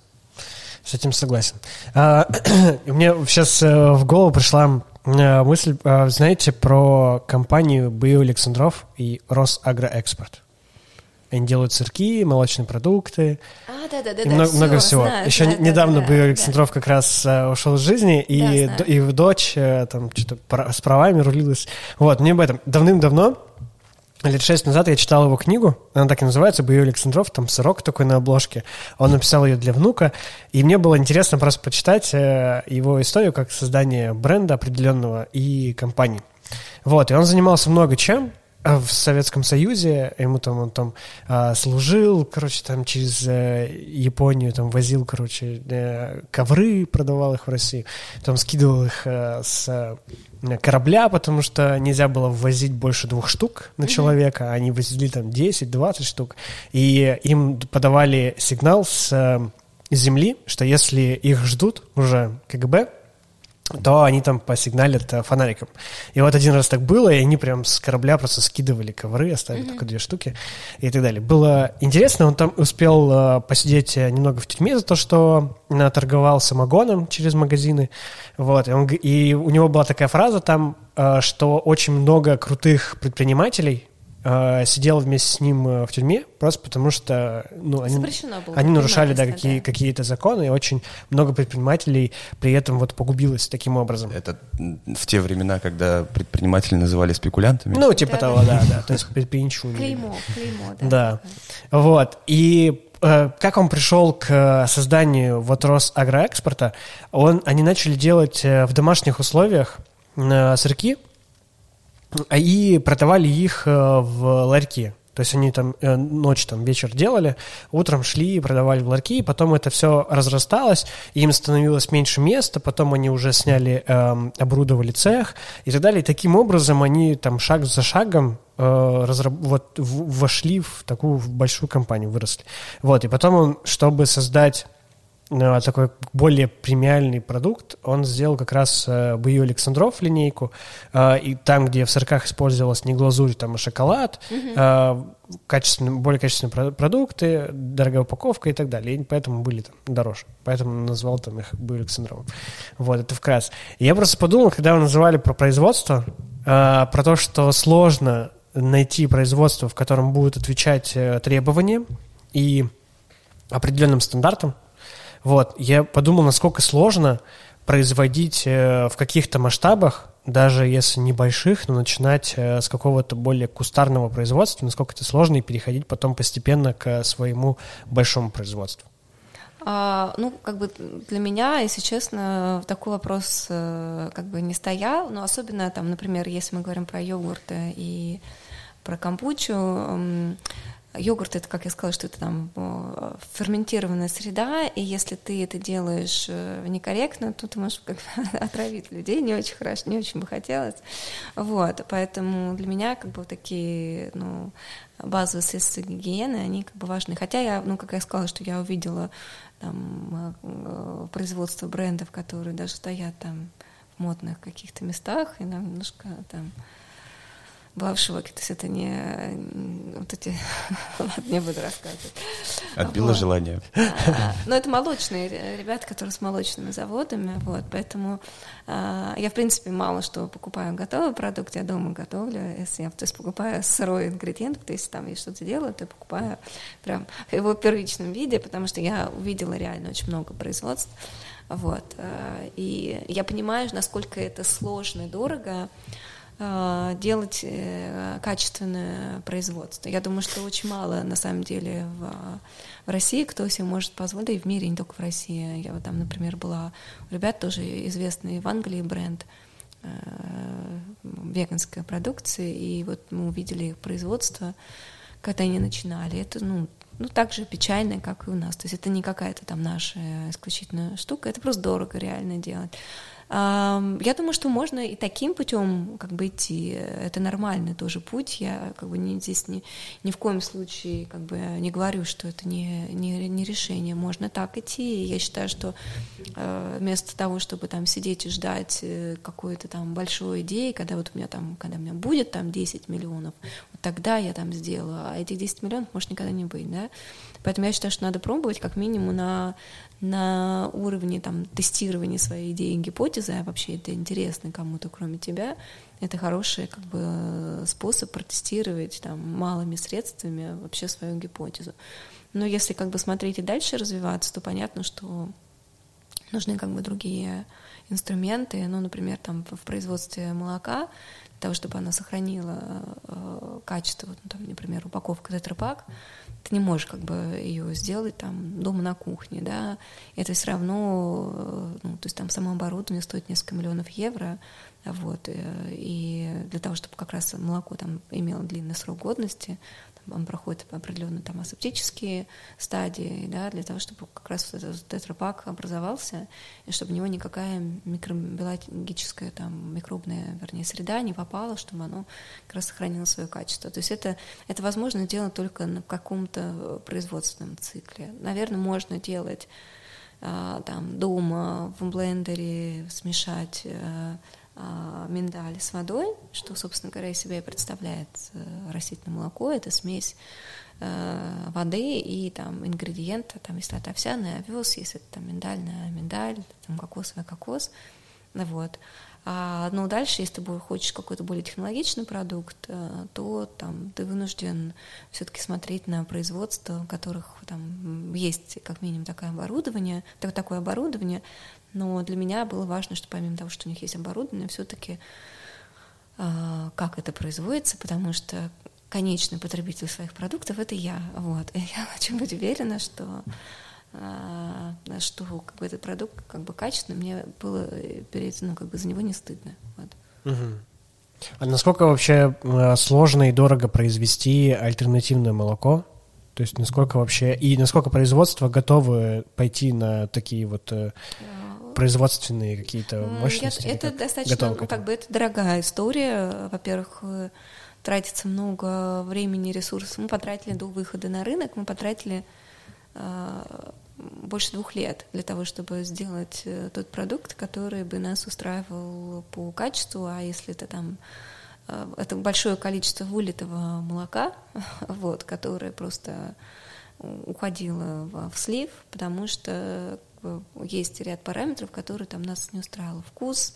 [SPEAKER 1] С этим согласен. А, мне сейчас э, в голову пришла э, мысль, а, знаете, про компанию БИО Александров и Росагроэкспорт. Они делают сырки, молочные продукты.
[SPEAKER 3] А, да, да, да,
[SPEAKER 1] и много, все, много всего. Знаю, Еще знаю, недавно да, БИО Александров да. как раз uh, ушел из жизни, и, да, и в дочь там что-то с правами рулилась. Вот, мне об этом давным-давно лет шесть назад я читал его книгу, она так и называется, «Бою Александров», там сырок такой на обложке. Он написал ее для внука, и мне было интересно просто почитать э, его историю как создание бренда определенного и компании. Вот, и он занимался много чем, а в Советском Союзе, ему там он там а, служил, короче, там через э, Японию там возил, короче, э, ковры, продавал их в Россию, там скидывал их э, с э, корабля, потому что нельзя было ввозить больше двух штук на человека, они возили там 10-20 штук, и им подавали сигнал с э, земли, что если их ждут уже КГБ, то они там посигналят э, фонариком. И вот один раз так было, и они прям с корабля просто скидывали ковры, оставили mm-hmm. только две штуки и так далее. Было интересно, он там успел э, посидеть э, немного в тюрьме за то, что торговал самогоном через магазины. Вот, и, он, и у него была такая фраза там, что очень много крутых предпринимателей э, сидел вместе с ним э, в тюрьме, просто потому что ну, они, было они нарушали да, какие, да. какие-то законы, и очень много предпринимателей при этом вот погубилось таким образом.
[SPEAKER 2] Это в те времена, когда предприниматели называли спекулянтами?
[SPEAKER 1] Ну, типа да, того, да, да, то есть предприимчивыми.
[SPEAKER 3] Клеймо, клеймо, да.
[SPEAKER 1] Да, вот, и э, как он пришел к созданию вот Росагроэкспорта, он, они начали делать в домашних условиях сырки, и продавали их э, в ларьке. То есть они там э, ночь, там вечер делали, утром шли и продавали в ларьки, потом это все разрасталось, им становилось меньше места, потом они уже сняли, э, оборудовали цех и так далее. И таким образом они там шаг за шагом э, разраб- вот, в- вошли в такую большую компанию, выросли. Вот, и потом он, чтобы создать такой более премиальный продукт, он сделал как раз э, Бою Александров линейку, э, и там, где в сырках использовалась не глазурь, там, а шоколад, mm-hmm. качественные, более качественные продукты, дорогая упаковка и так далее, и поэтому были там дороже, поэтому назвал там их Бою Александровым. Вот, это вкратце. Я просто подумал, когда вы называли про производство, про то, что сложно найти производство, в котором будут отвечать требованиям и определенным стандартам, вот, я подумал, насколько сложно производить э, в каких-то масштабах, даже если небольших, но начинать э, с какого-то более кустарного производства, насколько это сложно, и переходить потом постепенно к своему большому производству.
[SPEAKER 3] А, ну, как бы для меня, если честно, такой вопрос э, как бы не стоял, но особенно там, например, если мы говорим про йогурты и про кампучу, Йогурт это, как я сказала, что это там э, ферментированная среда, и если ты это делаешь э, некорректно, то ты можешь как отравить людей, не очень хорошо, не очень бы хотелось. Вот, поэтому для меня как бы такие, ну, базовые средства гигиены, они как бы важны. Хотя я, ну, как я сказала, что я увидела там э, производство брендов, которые даже стоят там в модных каких-то местах, и нам немножко там была в шоке. То есть это не вот эти... Ладно, не буду рассказывать.
[SPEAKER 2] Отбило вот. желание.
[SPEAKER 3] А, но это молочные ребята, которые с молочными заводами, вот, поэтому а, я, в принципе, мало что покупаю готовый продукт, я дома готовлю, если я, то есть, покупаю сырой ингредиент, то есть там я что-то делаю, то я покупаю прям в его первичном виде, потому что я увидела реально очень много производств, вот, а, и я понимаю, насколько это сложно и дорого, Э, делать э, качественное производство. Я думаю, что очень мало на самом деле в, в России, кто себе может позволить, и в мире, не только в России. Я вот там, например, была у ребят тоже известный в Англии бренд э, веганской продукции, и вот мы увидели их производство, когда они начинали. Это, ну, ну, так же печально, как и у нас. То есть это не какая-то там наша исключительная штука, это просто дорого реально делать. Я думаю, что можно и таким путем как бы идти. Это нормальный тоже путь. Я как бы не, здесь ни, ни в коем случае как бы не говорю, что это не, не, не решение. Можно так идти. И я считаю, что э, вместо того, чтобы там сидеть и ждать э, какой-то там большой идеи, когда вот у меня там, когда у меня будет там 10 миллионов, вот тогда я там сделаю, а этих 10 миллионов может никогда не быть, да. Поэтому я считаю, что надо пробовать как минимум на на уровне там, тестирования своей идеи и гипотезы, а вообще это интересно кому-то, кроме тебя, это хороший как бы, способ протестировать там, малыми средствами вообще свою гипотезу. Но если как бы смотреть и дальше развиваться, то понятно, что нужны как бы другие инструменты, ну, например, там в производстве молока, для того, чтобы она сохранила э, качество, вот, ну, там, например, упаковка тетрапак, ты не можешь как бы ее сделать там дома на кухне, да, это все равно, э, ну, то есть там само оборудование стоит несколько миллионов евро, вот, э, и для того, чтобы как раз молоко там имело длинный срок годности, он проходит определенные там асептические стадии, да, для того, чтобы как раз вот этот тетрапак образовался, и чтобы в него никакая микробиологическая там микробная, вернее, среда не попала, чтобы оно как раз сохранило свое качество. То есть это, это возможно делать только на каком-то производственном цикле. Наверное, можно делать а, там дома в блендере смешать а, миндаль с водой, что, собственно говоря, из себя и представляет э, растительное молоко. Это смесь э, воды и там ингредиента, там, если это овсяный овес, если это там миндальная миндаль, там кокосовый кокос, вот. А, но дальше, если ты хочешь какой-то более технологичный продукт, э, то там ты вынужден все-таки смотреть на производство, у которых там есть как минимум такое оборудование, такое оборудование, но для меня было важно, что помимо того, что у них есть оборудование, все-таки э, как это производится, потому что конечный потребитель своих продуктов это я. Вот. И я хочу быть уверена, что что как бы, этот продукт как бы качественный, мне было перед, ну, как бы за него не стыдно. Вот.
[SPEAKER 1] Угу. А насколько вообще сложно и дорого произвести альтернативное молоко? То есть насколько вообще и насколько производство готовы пойти на такие вот э, производственные какие-то мощности?
[SPEAKER 3] Это достаточно, ну, как бы это дорогая история. Во-первых, э, тратится много времени, ресурсов. Мы потратили до выхода на рынок, мы потратили э, больше двух лет для того, чтобы сделать э, тот продукт, который бы нас устраивал по качеству, а если это там э, это большое количество вылитого молока, вот, которое просто уходило в слив, потому что есть ряд параметров, которые там нас не устраивал. Вкус,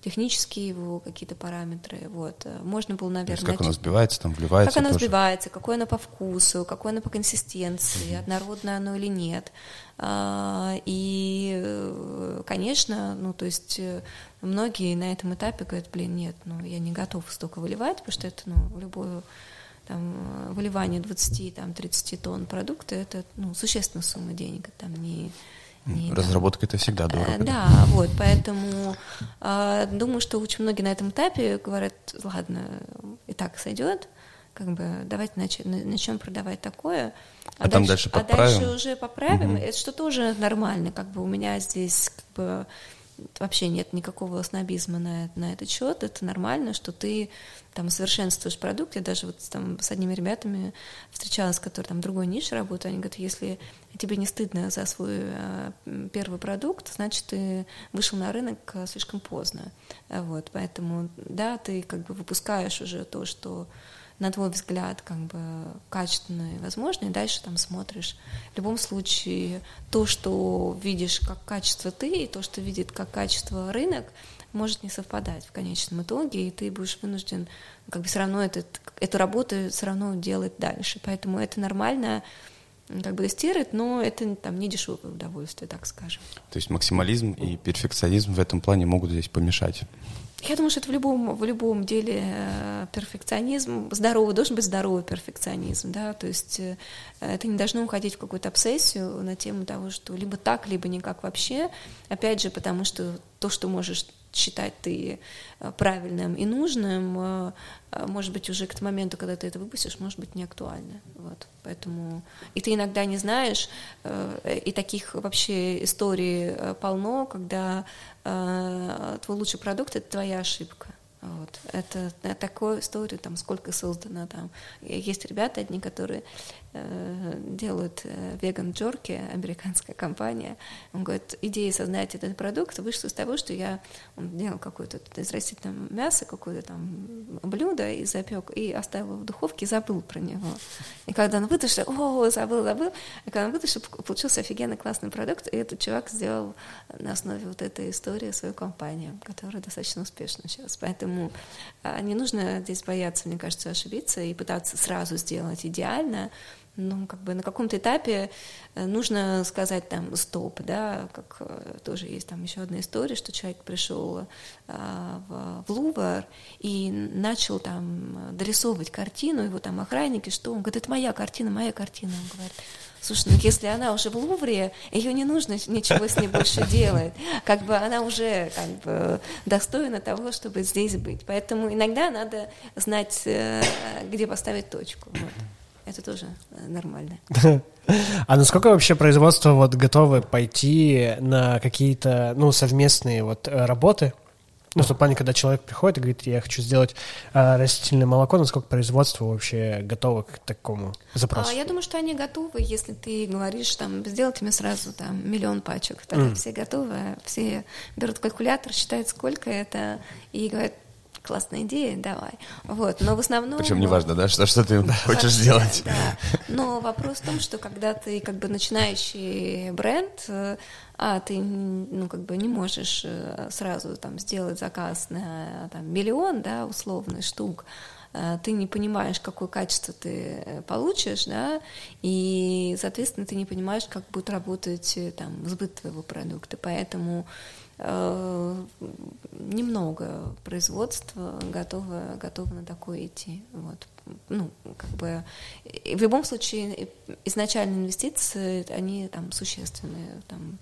[SPEAKER 3] технические его какие-то параметры. Вот. Можно было, наверное... То
[SPEAKER 2] есть как оно сбивается, там вливается
[SPEAKER 3] Как оно тоже. сбивается, какое оно по вкусу, какое оно по консистенции, mm-hmm. однородное оно или нет. А, и, конечно, ну, то есть э, многие на этом этапе говорят, блин, нет, ну, я не готов столько выливать, потому что это, ну, любое там, выливание 20-30 тонн продукта, это, ну, существенная сумма денег, там не
[SPEAKER 2] Разработка это всегда э, дорого.
[SPEAKER 3] Да, да, вот, поэтому э, думаю, что очень многие на этом этапе говорят, ладно, и так сойдет, как бы давайте начнем, начнем продавать такое,
[SPEAKER 2] а, а там дальше,
[SPEAKER 3] дальше А дальше уже поправим, угу. это что тоже нормально, как бы у меня здесь как бы вообще нет никакого снобизма на, на этот счет. Это нормально, что ты там совершенствуешь продукт. Я даже вот там с одними ребятами встречалась, которые там другой ниш работают. Они говорят, если тебе не стыдно за свой э, первый продукт, значит, ты вышел на рынок э, слишком поздно. Вот, поэтому, да, ты как бы выпускаешь уже то, что на твой взгляд, как бы качественно и возможно, и дальше там смотришь. В любом случае, то, что видишь как качество ты, и то, что видит как качество рынок, может не совпадать в конечном итоге, и ты будешь вынужден как бы все равно этот, эту работу все равно делать дальше. Поэтому это нормально как бы тестировать, но это там не дешевое удовольствие, так скажем.
[SPEAKER 2] То есть максимализм и перфекционизм в этом плане могут здесь помешать.
[SPEAKER 3] Я думаю, что это в любом, в любом деле э, перфекционизм, здоровый, должен быть здоровый перфекционизм, да, то есть э, это не должно уходить в какую-то обсессию на тему того, что либо так, либо никак вообще, опять же, потому что то, что можешь считать ты э, правильным и нужным, может быть, уже к моменту, когда ты это выпустишь, может быть, не актуально. Вот. Поэтому... И ты иногда не знаешь, и таких вообще историй полно, когда э, твой лучший продукт это твоя ошибка. Вот. Это, такую историю, там, сколько создано там. Есть ребята одни, которые э, делают э, веган джорки, американская компания. Он говорит, идея создать этот продукт вышла из того, что я он делал какое-то из растительного мяса, какое-то там блюдо и запек, и оставил в духовке, и забыл про него. И когда он вытащил, о, забыл, забыл. И когда он вытащил, получился офигенно классный продукт, и этот чувак сделал на основе вот этой истории свою компанию, которая достаточно успешна сейчас. Поэтому Поэтому а, не нужно здесь бояться, мне кажется, ошибиться и пытаться сразу сделать идеально. Ну, как бы на каком-то этапе э, нужно сказать там стоп, да, как э, тоже есть там еще одна история, что человек пришел а, в, в Лувр и начал там дорисовывать картину, его там охранники, что он говорит, это моя картина, моя картина, он говорит. Слушай, ну если она уже в Лувре, ее не нужно ничего с ней больше делать. Как бы она уже как бы достойна того, чтобы здесь быть. Поэтому иногда надо знать, э, где поставить точку. Вот. Это тоже э, нормально.
[SPEAKER 1] А насколько вообще производство вот готовы пойти на какие-то, ну, совместные вот э, работы ну, в том плане, когда человек приходит и говорит, я хочу сделать э, растительное молоко, насколько производство вообще готово к такому запросу?
[SPEAKER 3] А, я думаю, что они готовы, если ты говоришь, там, сделайте мне сразу там миллион пачек. Тогда mm. все готовы, все берут калькулятор, считают, сколько это, и говорят, классная идея, давай. Вот, но в основном...
[SPEAKER 2] Причем неважно, да, что, что ты хочешь вообще, сделать.
[SPEAKER 3] Да. Но вопрос в том, что когда ты как бы начинающий бренд, э, а ты ну как бы не можешь э, сразу там сделать заказ на там, миллион, да, условный штук, э, ты не понимаешь, какое качество ты получишь, да, и, соответственно, ты не понимаешь, как будет работать там сбыт твоего продукта, поэтому немного производства готово, готово на такое идти. Вот. Ну, как бы, в любом случае, изначальные инвестиции, они там существенные. Там,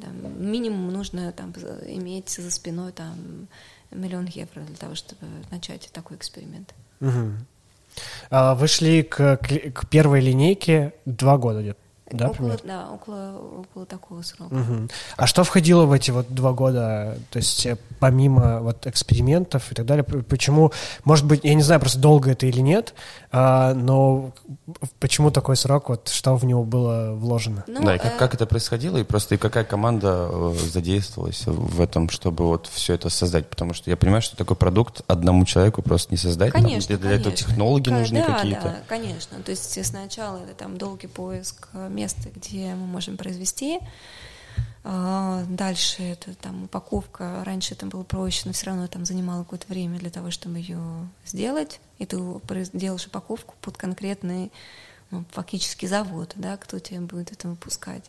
[SPEAKER 3] там, минимум нужно там, иметь за спиной там, миллион евро для того, чтобы начать такой эксперимент.
[SPEAKER 1] Угу. Вы шли к, к первой линейке два года где-то? Да,
[SPEAKER 3] около, Да, около, около такого срока.
[SPEAKER 1] Угу. А что входило в эти вот два года, то есть э, помимо вот экспериментов и так далее, почему, может быть, я не знаю, просто долго это или нет, а, но почему такой срок, вот что в него было вложено?
[SPEAKER 2] Ну, да, и как, э... как это происходило, и просто и какая команда э, задействовалась в этом, чтобы вот все это создать, потому что я понимаю, что такой продукт одному человеку просто не создать,
[SPEAKER 3] конечно,
[SPEAKER 2] для
[SPEAKER 3] конечно.
[SPEAKER 2] этого технологии нужны
[SPEAKER 3] да,
[SPEAKER 2] какие-то.
[SPEAKER 3] Да, конечно, то есть сначала это там долгий поиск место, где мы можем произвести. А, дальше это там упаковка. Раньше это было проще, но все равно там занимало какое-то время для того, чтобы ее сделать. И ты делаешь упаковку под конкретный ну, фактически завод, да, кто тебе будет это выпускать.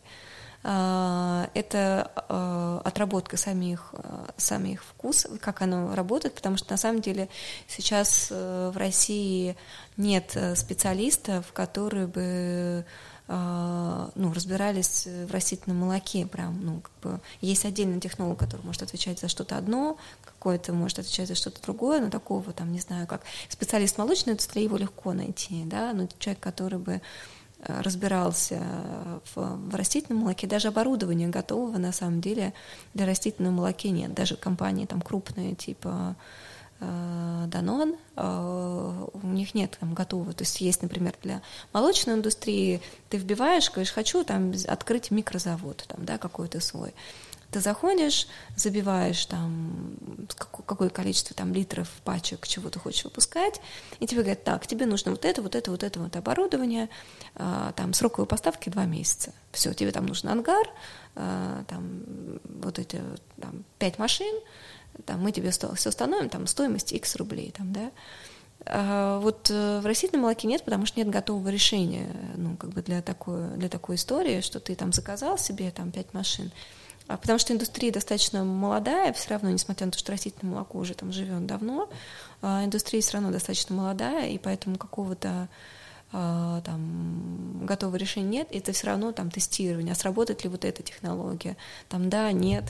[SPEAKER 3] А, это а, отработка самих, самих вкусов, как оно работает, потому что на самом деле сейчас э, в России нет э, специалистов, которые бы ну, разбирались в растительном молоке, прям, ну, как бы, есть отдельный технолог, который может отвечать за что-то одно, какой-то может отвечать за что-то другое, но такого, там, не знаю, как специалист молочной индустрии, его легко найти, да, но человек, который бы э, разбирался в, в растительном молоке, даже оборудования готового на самом деле для растительного молока нет, даже компании там крупные, типа Данон, э, у них нет там готового, то есть есть, например, для молочной индустрии, ты вбиваешь, говоришь, хочу там открыть микрозавод, там, да, какой-то свой. Ты заходишь, забиваешь там какое количество там литров, пачек, чего ты хочешь выпускать, и тебе говорят, так, тебе нужно вот это, вот это, вот это вот оборудование, э, там сроковые поставки два месяца. Все, тебе там нужен ангар, там вот эти там, пять машин, там, мы тебе все установим, там, стоимость X рублей, там, да, а вот э, в растительном молоке нет, потому что нет готового решения, ну, как бы для такой, для такой истории, что ты там заказал себе там пять машин, а потому что индустрия достаточно молодая, все равно, несмотря на то, что растительное молоко уже там живет давно, а индустрия все равно достаточно молодая, и поэтому какого-то там готового решения нет, это все равно там тестирование, а сработает ли вот эта технология, там да, нет,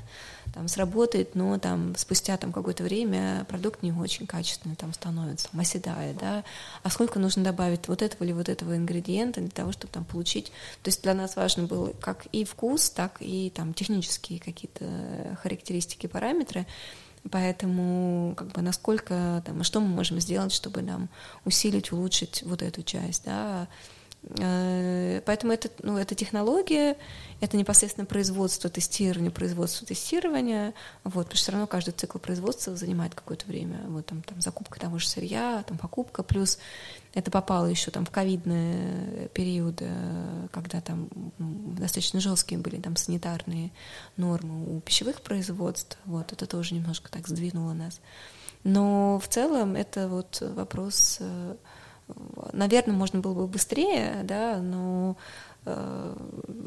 [SPEAKER 3] там сработает, но там спустя там какое-то время продукт не очень качественный там становится, там, оседает, да, а сколько нужно добавить вот этого или вот этого ингредиента для того, чтобы там получить, то есть для нас важно было как и вкус, так и там технические какие-то характеристики, параметры, Поэтому, как бы, насколько, там, что мы можем сделать, чтобы нам усилить, улучшить вот эту часть, да, поэтому это, ну, это технология, это непосредственно производство тестирования, производство тестирования, вот, потому что все равно каждый цикл производства занимает какое-то время, вот там, там закупка того же сырья, там покупка, плюс это попало еще там в ковидные периоды, когда там достаточно жесткие были там санитарные нормы у пищевых производств, вот, это тоже немножко так сдвинуло нас. Но в целом это вот вопрос э, Наверное, можно было бы быстрее, да, но э,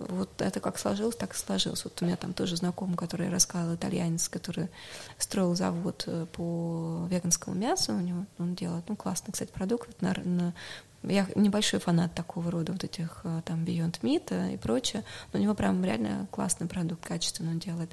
[SPEAKER 3] вот это как сложилось, так и сложилось. Вот у меня там тоже знакомый, который рассказывал, итальянец, который строил завод э, по веганскому мясу, у него он делает, ну, классный, кстати, продукт. На, на, я небольшой фанат такого рода вот этих э, там Beyond Meat и прочее, но у него прям реально классный продукт, качественно он делает.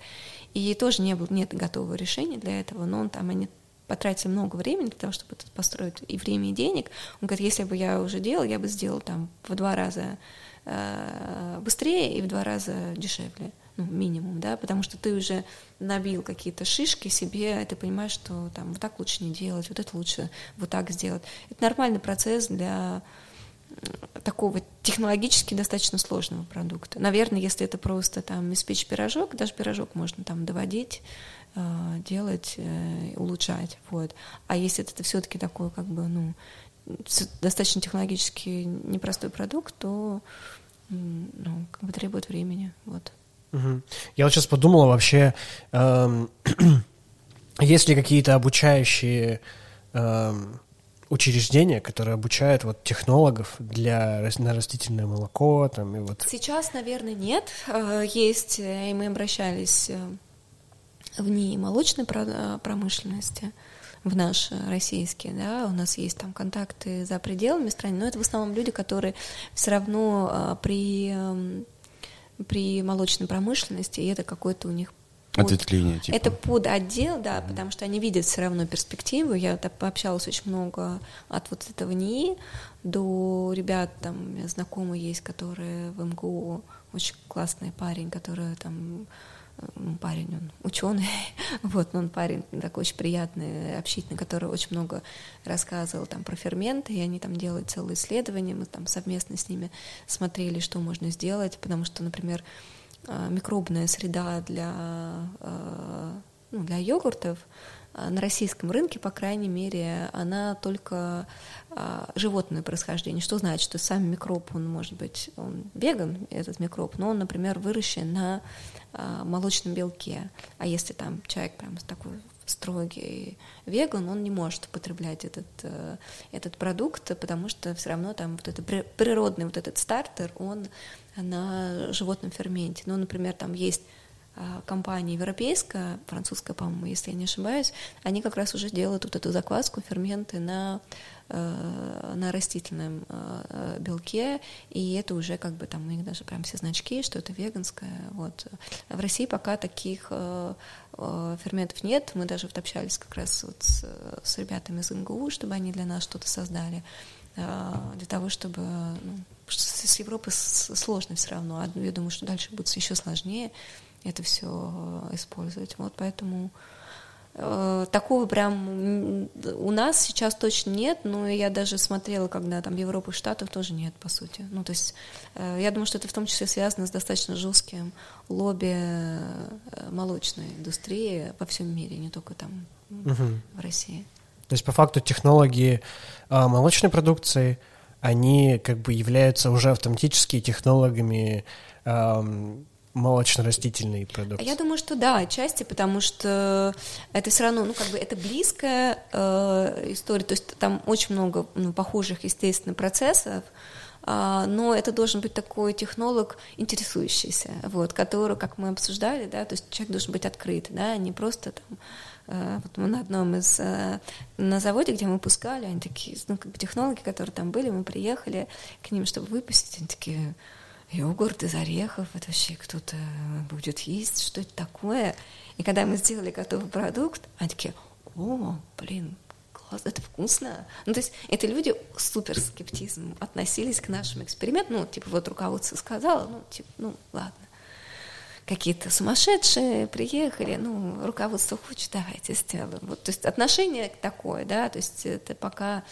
[SPEAKER 3] И тоже не было, нет готового решения для этого, но он там, они потратили много времени для того, чтобы это построить, и время, и денег. Он говорит, если бы я уже делал, я бы сделал там в два раза э, быстрее и в два раза дешевле, ну, минимум, да, потому что ты уже набил какие-то шишки себе, и ты понимаешь, что там вот так лучше не делать, вот это лучше вот так сделать. Это нормальный процесс для такого технологически достаточно сложного продукта. Наверное, если это просто там испечь пирожок, даже пирожок можно там доводить делать, э, улучшать. Вот. А если это все-таки такой, как бы, ну, достаточно технологически непростой продукт, то ну, как бы требует времени. Вот.
[SPEAKER 1] Угу. Я вот сейчас подумала вообще, эм, есть ли какие-то обучающие эм, учреждения, которые обучают вот технологов для на растительное молоко, там и вот.
[SPEAKER 3] Сейчас, наверное, нет. Э, есть, и мы обращались в ней молочной э, промышленности, в наши российские, да, у нас есть там контакты за пределами страны, но это в основном люди, которые все равно э, при, эм, при молочной промышленности, и это какой-то у них
[SPEAKER 2] под... Ответвление, типа.
[SPEAKER 3] Это под отдел, да, mm-hmm. потому что они видят все равно перспективу. Я так пообщалась очень много от вот этого НИИ до ребят, там, знакомые есть, которые в МГУ, очень классный парень, который там парень, он ученый, вот, но он парень такой очень приятный, общительный, который очень много рассказывал там про ферменты, и они там делают целые исследования, мы там совместно с ними смотрели, что можно сделать, потому что, например, а, микробная среда для, а, ну, для йогуртов а, на российском рынке, по крайней мере, она только животное происхождение. Что значит, что сам микроб, он может быть, он веган, этот микроб, но он, например, выращен на молочном белке. А если там человек прям такой строгий веган, он не может употреблять этот, э, этот продукт, потому что все равно там вот это природный вот этот стартер, он на животном ферменте. Ну, например, там есть а, компания европейская, французская, по-моему, если я не ошибаюсь, они как раз уже делают вот эту закваску, ферменты на, на растительном э, белке, и это уже как бы там у них даже прям все значки, что это веганское. Вот. В России пока таких э, ферментов нет, мы даже вот общались как раз вот с, с ребятами из НГУ, чтобы они для нас что-то создали, для того, чтобы ну, с Европой сложно все равно. Я думаю, что дальше будет еще сложнее это все э, использовать. Вот поэтому э, такого прям у нас сейчас точно нет, но я даже смотрела, когда там Европы, Штатов тоже нет, по сути. Ну, то есть э, я думаю, что это в том числе связано с достаточно жестким лобби молочной индустрии во всем мире, не только там угу. в России.
[SPEAKER 1] То есть по факту технологии молочной продукции – они как бы являются уже автоматически технологами эм, молочно-растительной продукции.
[SPEAKER 3] Я думаю, что да, отчасти, потому что это все равно, ну, как бы это близкая э, история, то есть там очень много ну, похожих, естественно, процессов, э, но это должен быть такой технолог интересующийся, вот, который, как мы обсуждали, да, то есть человек должен быть открыт, да, не просто там Э, вот мы на одном из э, на заводе, где мы пускали, они такие, ну, как бы технологи, которые там были, мы приехали к ним, чтобы выпустить, они такие, йогурт из орехов, это вообще кто-то будет есть, что это такое? И когда мы сделали готовый продукт, они такие, о, блин, класс, это вкусно. Ну, то есть это люди супер скептизм относились к нашим экспериментам. Ну, типа, вот руководство сказало, ну, типа, ну, ладно какие-то сумасшедшие приехали, ну, руководство хочет, давайте сделаем. Вот, то есть отношение такое, да, то есть это пока,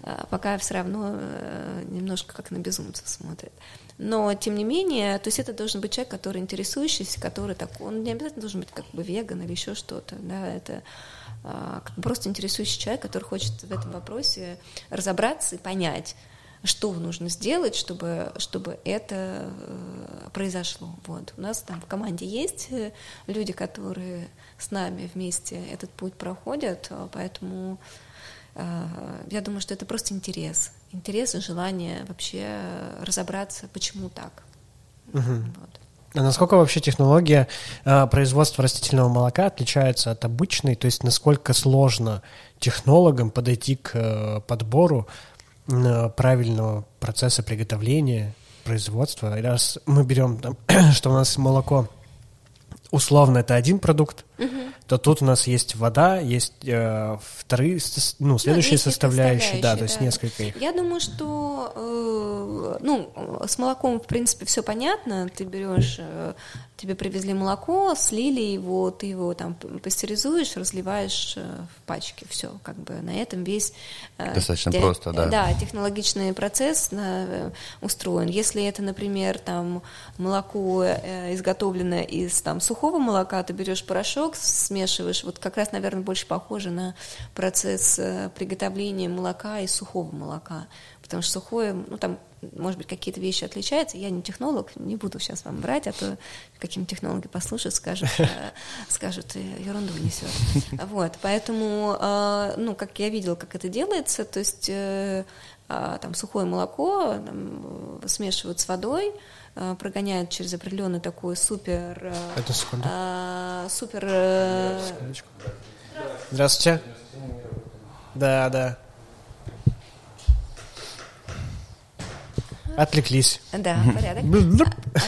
[SPEAKER 3] а, пока все равно э, немножко как на безумца смотрит. Но, тем не менее, то есть это должен быть человек, который интересующийся, который такой, он не обязательно должен быть как бы веган или еще что-то, да, это а, просто интересующий человек, который хочет в этом вопросе разобраться и понять, что нужно сделать, чтобы, чтобы это э, произошло. Вот. У нас там в команде есть э, люди, которые с нами вместе этот путь проходят, э, поэтому я думаю, что это просто интерес. Интерес и желание вообще разобраться, почему так.
[SPEAKER 1] Угу. Вот. А насколько вообще технология э, производства растительного молока отличается от обычной? То есть насколько сложно технологам подойти к э, подбору правильного процесса приготовления, производства. Раз мы берем, там, что у нас молоко условно это один продукт, угу. то тут у нас есть вода, есть э, вторые, ну, следующие ну, составляющие, да, то есть несколько их.
[SPEAKER 3] Я думаю, что, э, ну, с молоком, в принципе, все понятно. Ты берешь э, тебе привезли молоко, слили его, ты его там пастеризуешь, разливаешь э, в пачке, все, как бы на этом весь
[SPEAKER 2] э, достаточно те, просто, да,
[SPEAKER 3] да, технологичный процесс э, устроен. Если это, например, там молоко изготовленное из там сухого молока, ты берешь порошок, смешиваешь, вот как раз, наверное, больше похоже на процесс приготовления молока из сухого молока, потому что сухое, ну там может быть, какие-то вещи отличаются. Я не технолог, не буду сейчас вам брать, а то каким технологи послушают, скажут, э, скажут э, ерунду несет. Вот, поэтому, э, ну, как я видела, как это делается, то есть а, там сухое молоко там, смешивают с водой, прогоняют через определенный такой супер...
[SPEAKER 1] Это секунду.
[SPEAKER 3] А, супер...
[SPEAKER 1] Здравствуйте. Да, да. Отвлеклись.
[SPEAKER 3] Да, порядок.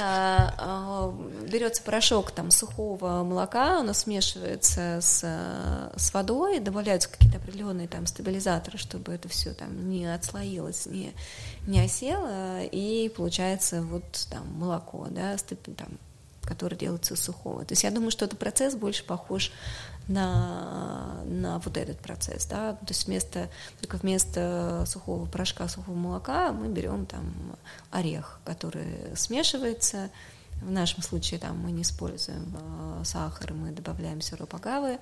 [SPEAKER 3] А, а, берется порошок там сухого молока, оно смешивается с, с водой, добавляются какие-то определенные там стабилизаторы, чтобы это все там не отслоилось, не, не осело, и получается вот там молоко, да, там, которое делается из сухого. То есть я думаю, что этот процесс больше похож на, на вот этот процесс, да, то есть вместо, только вместо сухого порошка, сухого молока мы берем там орех, который смешивается, в нашем случае там мы не используем э, сахар, мы добавляем сироп агавы,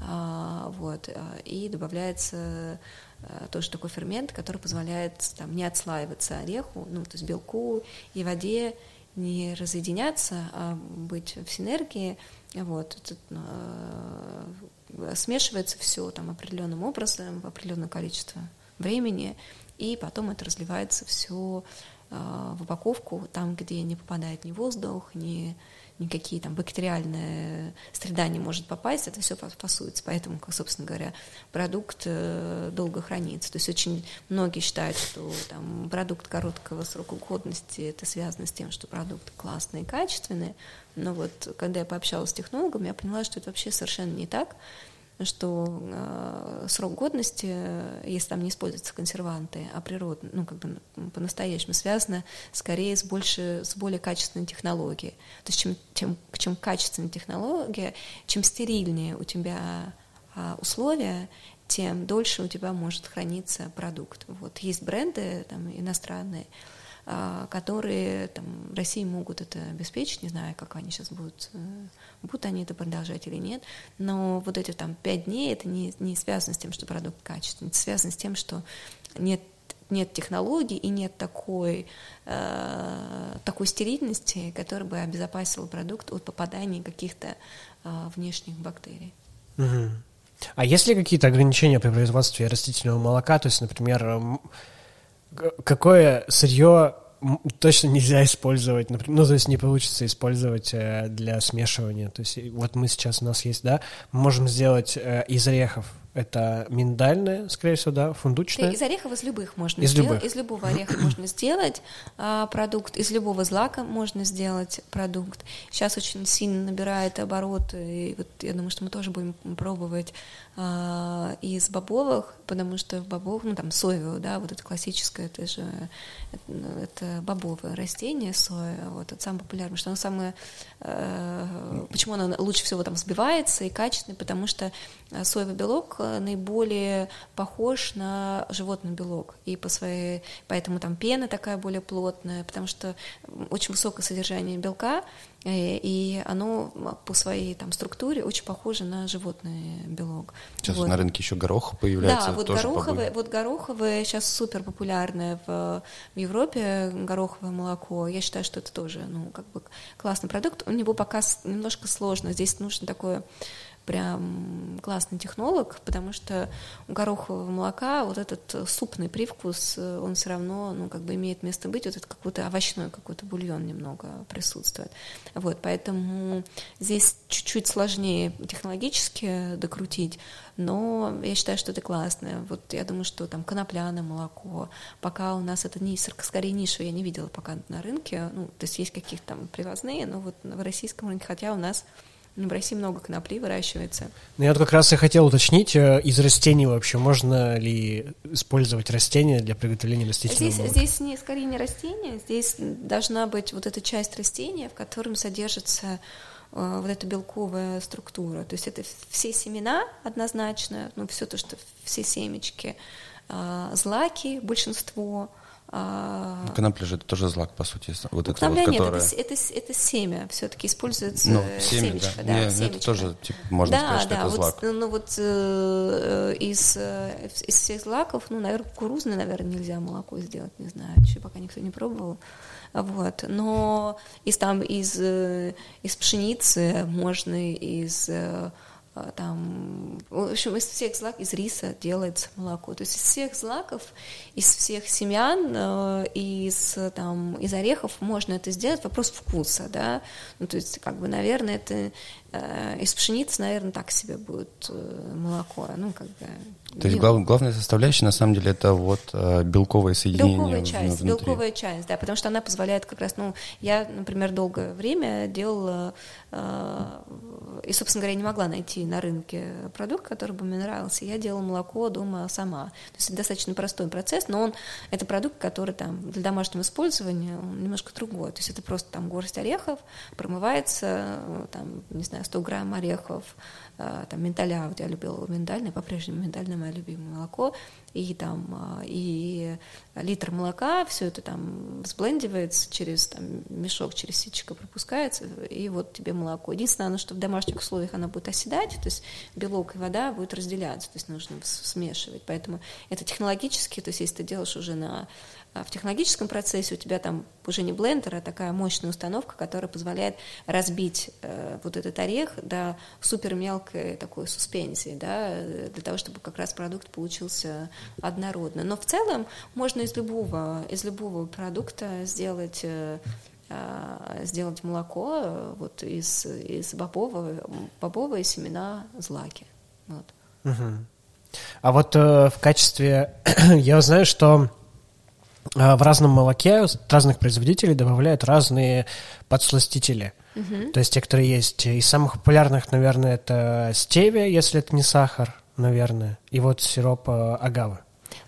[SPEAKER 3] э, вот, и добавляется э, тоже такой фермент, который позволяет там не отслаиваться ореху, ну, то есть белку и воде не разъединяться, а быть в синергии, вот, это, э, смешивается все там определенным образом, в определенное количество времени, и потом это разливается все э, в упаковку, там, где не попадает ни воздух, ни никакие там бактериальные среда не может попасть, это все фасуется. Поэтому, как, собственно говоря, продукт э, долго хранится. То есть очень многие считают, что там, продукт короткого срока годности это связано с тем, что продукт классный и качественный. Но вот когда я пообщалась с технологом, я поняла, что это вообще совершенно не так что э, срок годности, если там не используются консерванты, а природно, ну, как бы по-настоящему связано скорее с, больше, с более качественной технологией. То есть чем, чем, чем качественная технология, чем стерильнее у тебя э, условия, тем дольше у тебя может храниться продукт. Вот есть бренды там, иностранные, а, которые там, России могут это обеспечить, не знаю, как они сейчас будут, э, будут они это продолжать или нет, но вот эти там пять дней, это не, не связано с тем, что продукт качественный, это связано с тем, что нет нет технологий и нет такой, э, такой стерильности, которая бы обезопасила продукт от попадания каких-то э, внешних бактерий.
[SPEAKER 1] Угу. А есть ли какие-то ограничения при производстве растительного молока? То есть, например, какое сырье точно нельзя использовать, например, ну, то есть не получится использовать э, для смешивания. То есть вот мы сейчас, у нас есть, да, мы можем сделать э, из орехов это миндальное, скорее всего, да, фундучное.
[SPEAKER 3] Из орехов из любых можно из сделать. Любых. Из любого ореха можно сделать а, продукт, из любого злака можно сделать продукт. Сейчас очень сильно набирает обороты, и вот я думаю, что мы тоже будем пробовать а, из бобовых, потому что в бобовых, ну там соевую, да, вот это классическое, это же это, это бобовое растение, соя, вот это самое популярное, что оно самое, э, почему оно лучше всего там сбивается и качественное, потому что соевый белок наиболее похож на животный белок, и по своей, поэтому там пена такая более плотная, потому что очень высокое содержание белка, Э, и оно по своей там структуре очень похоже на животный белок.
[SPEAKER 2] Сейчас вот. на рынке еще горох появляется.
[SPEAKER 3] Да, вот
[SPEAKER 2] тоже
[SPEAKER 3] гороховое, вот гороховое сейчас супер популярное в, в Европе гороховое молоко. Я считаю, что это тоже ну как бы классный продукт. У него пока немножко сложно. Здесь нужно такое прям классный технолог, потому что у горохового молока вот этот супный привкус, он все равно, ну, как бы имеет место быть, вот этот какой-то овощной какой-то бульон немного присутствует. Вот, поэтому здесь чуть-чуть сложнее технологически докрутить, но я считаю, что это классно. Вот я думаю, что там конопляное молоко, пока у нас это не скорее ниша, я не видела пока на рынке, ну, то есть есть какие-то там привозные, но вот в российском рынке, хотя у нас в России много конопли выращивается.
[SPEAKER 1] Ну, я вот как раз и хотел уточнить, э, из растений вообще можно ли использовать растения для приготовления растительного
[SPEAKER 3] здесь,
[SPEAKER 1] молока?
[SPEAKER 3] Здесь не, скорее не растения, здесь должна быть вот эта часть растения, в котором содержится э, вот эта белковая структура. То есть это все семена однозначно, ну все то, что все семечки, э, злаки, большинство,
[SPEAKER 2] а... Конопля же это тоже злак, по сути. Вот
[SPEAKER 3] ну, это вот, нет, которое... это, это, это семя, все-таки используется ну, семя, семечко. Да, да,
[SPEAKER 2] не, семечко. Это тоже, типа, можно да, сказать, что да, это
[SPEAKER 3] вот,
[SPEAKER 2] злак.
[SPEAKER 3] Ну вот э, из, э, из всех злаков, ну, наверное, кукурузный, наверное, нельзя молоко сделать, не знаю, еще пока никто не пробовал. Вот. Но из, там, из, э, из пшеницы можно из э, там, в общем, из всех злаков, из риса делается молоко. То есть из всех злаков, из всех семян, э, из, там, из орехов можно это сделать. Вопрос вкуса, да. Ну, то есть, как бы, наверное, это э, из пшеницы, наверное, так себе будет э, молоко. Ну, как бы,
[SPEAKER 2] то есть глав, главная составляющая, на самом деле, это вот э, белковое соединение
[SPEAKER 3] Белковая часть, внутри. белковая часть, да, потому что она позволяет как раз, ну, я, например, долгое время делала, э, и, собственно говоря, не могла найти на рынке продукт, который бы мне нравился, я делала молоко дома сама. То есть это достаточно простой процесс, но он, это продукт, который там для домашнего использования, он немножко другой. То есть это просто там горсть орехов, промывается, там, не знаю, 100 грамм орехов, а, там миндаля, вот я любила миндальное, по-прежнему миндальное мое любимое молоко, и там а, и литр молока, все это там сблендивается через там, мешок, через ситечко пропускается, и вот тебе молоко. Единственное, оно, что в домашних условиях оно будет оседать, то есть белок и вода будут разделяться, то есть нужно смешивать. Поэтому это технологически, то есть если ты делаешь уже на а в технологическом процессе у тебя там уже не блендер, а такая мощная установка, которая позволяет разбить э, вот этот орех до супер мелкой такой суспензии, да, для того, чтобы как раз продукт получился однородно. Но в целом можно из любого, из любого продукта сделать э, э сделать молоко э, вот из, из бобового, бобовые семена злаки. Вот.
[SPEAKER 1] Угу. А вот э, в качестве... я знаю, что а, в разном молоке разных производителей добавляют разные подсластители. Угу. То есть те, которые есть. Из самых популярных, наверное, это стевия, если это не сахар, наверное, и вот сироп э, агавы.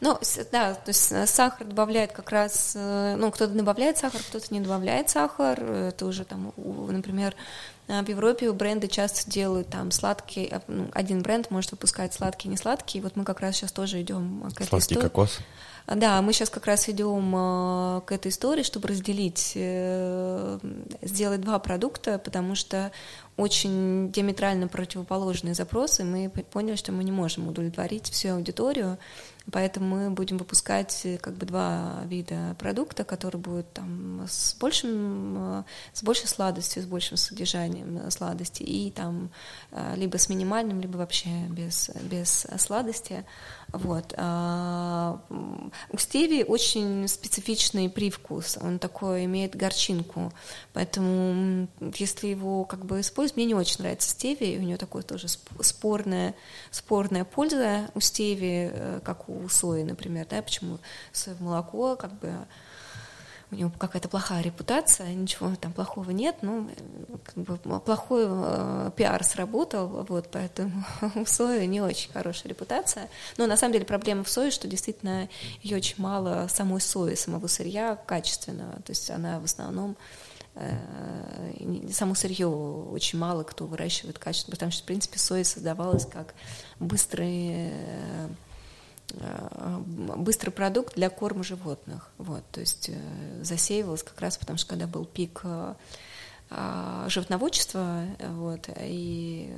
[SPEAKER 3] Ну, да, то есть э, сахар добавляет как раз, э, ну, кто-то добавляет сахар, кто-то не добавляет сахар. Это уже там, например, в Европе бренды часто делают там сладкий, ну, один бренд может выпускать сладкий, не сладкий. Вот мы как раз сейчас тоже идем
[SPEAKER 2] к этой Сладкий истории. кокос.
[SPEAKER 3] Да, мы сейчас как раз идем э, к этой истории, чтобы разделить, э, сделать два продукта, потому что очень диаметрально противоположные запросы. Мы поняли, что мы не можем удовлетворить всю аудиторию, Поэтому мы будем выпускать э, как бы два вида продукта, которые будут там с большим, э, с большей сладостью, с большим содержанием э, сладости и там либо с минимальным, либо вообще без, без сладости. Вот. А, у стевии очень специфичный привкус, он такой имеет горчинку, поэтому если его как бы использовать, мне не очень нравится стевия, у нее такое тоже спорная, спорная польза у стевии, как у сои, например, да, почему соевое молоко, как бы у него какая-то плохая репутация, ничего там плохого нет, ну, как бы плохой э, пиар сработал, вот, поэтому у сои не очень хорошая репутация. Но на самом деле проблема в сое, что действительно ее очень мало самой сои, самого сырья качественного, то есть она в основном э, само сырье очень мало кто выращивает качественно, потому что, в принципе, соя создавалась как быстрый э, Э, быстрый продукт для корма животных. Вот, то есть э, засеивалось как раз потому, что когда был пик э, животноводчества, вот, и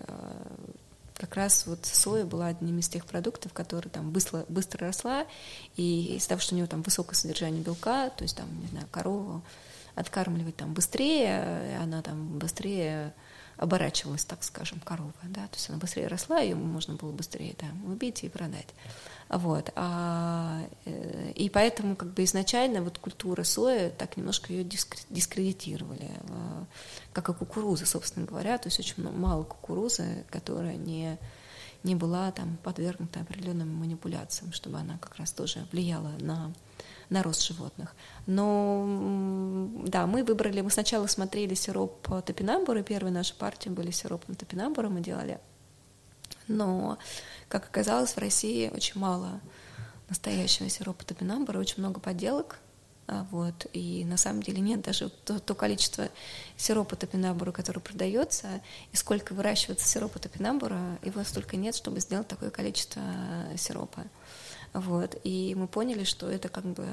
[SPEAKER 3] как раз вот соя была одним из тех продуктов, которые там быстро, быстро росла, и из-за того, что у нее там высокое содержание белка, то есть там, не знаю, корову откармливать там быстрее, она там быстрее оборачивалась, так скажем, корова, да, то есть она быстрее росла, ее можно было быстрее там убить и продать. Вот. А, э, и поэтому как бы изначально вот культура сои так немножко ее дискредитировали, а, как и кукуруза, собственно говоря. То есть очень мало кукурузы, которая не, не была там подвергнута определенным манипуляциям, чтобы она как раз тоже влияла на на рост животных. Но да, мы выбрали, мы сначала смотрели сироп топинамбура, первая наша партия были сиропом топинамбура мы делали. Но как оказалось, в России очень мало настоящего сиропа топинамбура, очень много подделок, а, вот, и на самом деле нет даже то, то количество сиропа топинамбура, которое продается, и сколько выращивается сиропа топинамбура, его столько нет, чтобы сделать такое количество сиропа. Вот. И мы поняли, что это как бы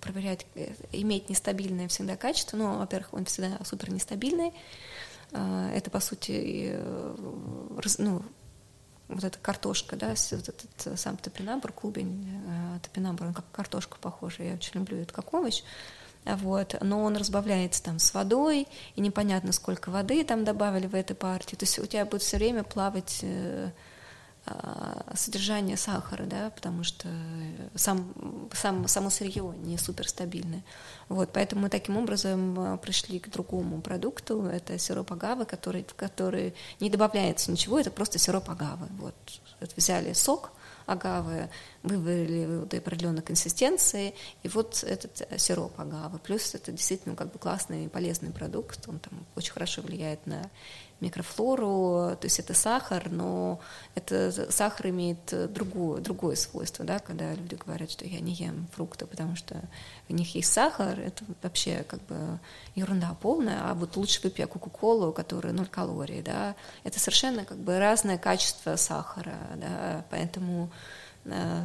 [SPEAKER 3] проверять, э, иметь нестабильное всегда качество. Ну, во-первых, он всегда супер нестабильный. А, это, по сути, э, ну, вот эта картошка, да, вот этот э, сам топинамбур, клубень э, топинамбур, он как картошка похожа, я очень люблю это как овощ, вот, но он разбавляется там с водой, и непонятно, сколько воды там добавили в этой партии, то есть у тебя будет все время плавать э, содержание сахара, да, потому что сам, сам, само сырье не суперстабильное. Вот, поэтому мы таким образом а, пришли к другому продукту, это сироп агавы, который, в который не добавляется ничего, это просто сироп агавы. Вот, вот взяли сок, агавы, выварили до определенной консистенции, и вот этот сироп агавы. Плюс это действительно как бы классный и полезный продукт, он там очень хорошо влияет на микрофлору, то есть это сахар, но это сахар имеет другое, другое свойство, да, когда люди говорят, что я не ем фрукты, потому что в них есть сахар, это вообще как бы ерунда полная, а вот лучше выпей кока-колу, которая ноль калорий, да, это совершенно как бы разное качество сахара, да, поэтому э,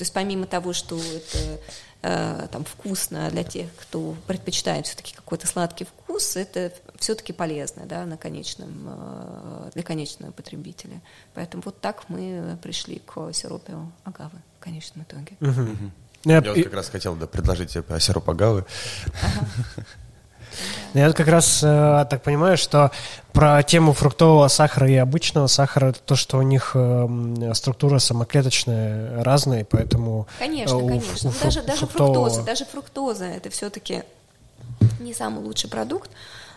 [SPEAKER 3] то есть помимо того, что это э, там вкусно для тех, кто предпочитает все-таки какой-то сладкий вкус, это все-таки полезно да, на конечном, э, для конечного потребителя. Поэтому вот так мы пришли к сиропу агавы в конечном итоге.
[SPEAKER 2] Угу. Я, я вот как раз хотел да, предложить тебе сироп агавы. Ага.
[SPEAKER 1] Я вот как раз э, так понимаю, что про тему фруктового сахара и обычного сахара это то, что у них э, структура самоклеточная разная, поэтому...
[SPEAKER 3] Конечно, у, конечно. У, даже, даже фруктового... фруктоза, даже фруктоза это все-таки не самый лучший продукт,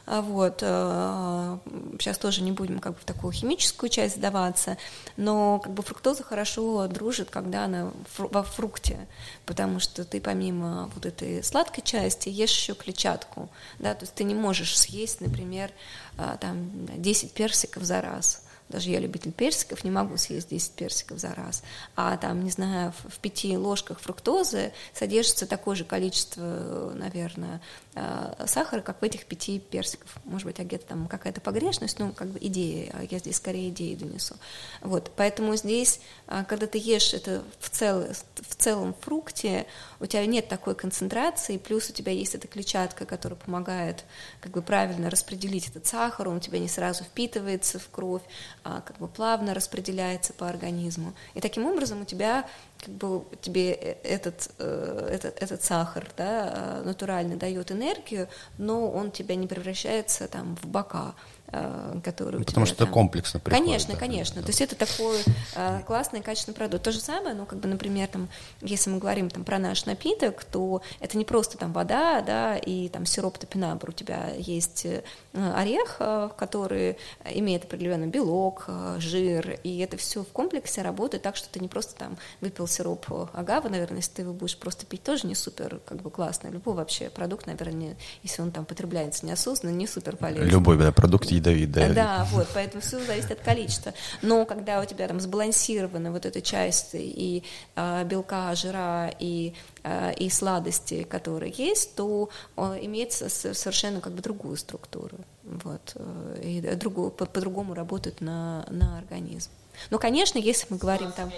[SPEAKER 3] вот. Сейчас э, тоже не будем как бы в такую химическую часть сдаваться, но как бы фруктоза хорошо дружит, когда она во фрукте, потому что ты помимо вот этой сладкой части ешь еще клетчатку, да, то есть ты не можешь съесть, например, э, там 10 персиков за раз, даже я любитель персиков, не могу съесть 10 персиков за раз, а там, не знаю, в, в пяти ложках фруктозы содержится такое же количество, наверное, Э, сахара, как в этих пяти персиков. Может быть, а где-то там какая-то погрешность, ну, как бы идея, а я здесь скорее идеи донесу. Вот, поэтому здесь, а, когда ты ешь это в, цел, в целом фрукте, у тебя нет такой концентрации, плюс у тебя есть эта клетчатка, которая помогает как бы правильно распределить этот сахар, он у тебя не сразу впитывается в кровь, а как бы плавно распределяется по организму. И таким образом у тебя как бы тебе э, этот, э, этот, этот сахар да, натурально дает энергию, но он тебя не превращается там, в бока. Э, который
[SPEAKER 2] ну, Потому
[SPEAKER 3] что
[SPEAKER 2] там... это комплексно приходит.
[SPEAKER 3] Конечно, да, конечно. Да. То есть это такой э, классный, качественный продукт. То же самое, ну, как бы, например, там, если мы говорим там, про наш напиток, то это не просто там вода, да, и там сироп топинамбур. У тебя есть э, орех, э, который имеет определенный белок, жир, и это все в комплексе работает так, что ты не просто там выпил сироп агавы, наверное, если ты его будешь просто пить, тоже не супер как бы классно. Любой вообще продукт, наверное, если он там потребляется неосознанно, не супер полезный.
[SPEAKER 2] Любой да, продукт ядовит, да.
[SPEAKER 3] Да, вот, поэтому все зависит от количества. Но когда у тебя там сбалансирована вот эта часть и э, белка, жира, и, э, и сладости, которые есть, то э, имеется совершенно как бы другую структуру. Вот, э, и другую, по- по-другому работает на, на организм. Но, конечно, если мы говорим там...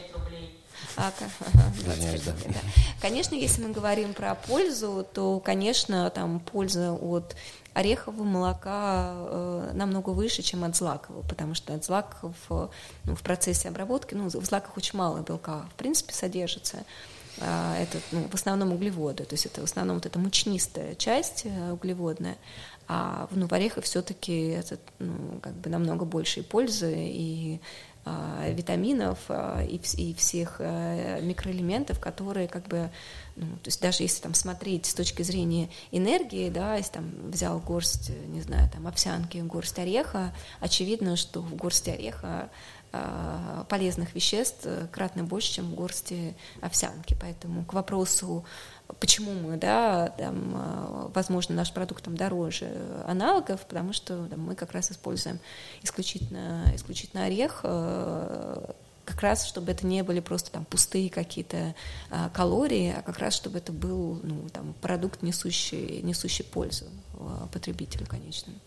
[SPEAKER 3] А, ага, 25, да. Да. Конечно, если мы говорим про пользу, то, конечно, там польза от орехового молока э, намного выше, чем от злакового, потому что от злаков ну, в процессе обработки, ну, в злаках очень мало белка, в принципе, содержится. А, это ну, в основном углеводы, то есть это в основном вот эта мучнистая часть э, углеводная, а ну, в орехах все-таки это ну, как бы намного большей пользы и витаминов а, и, и всех а, микроэлементов, которые как бы, ну, то есть даже если там смотреть с точки зрения энергии, да, если там взял горсть, не знаю, там овсянки, горсть ореха, очевидно, что в горсти ореха полезных веществ кратно больше, чем в горсти овсянки. Поэтому к вопросу Почему мы, да, там, а, возможно, наш продукт там дороже аналогов, потому что там, мы как раз используем исключительно, исключительно орех, э, как раз, чтобы это не были просто там пустые какие-то а, калории, а как раз, чтобы это был ну, там, продукт, несущий, несущий пользу а, потребителю конечному.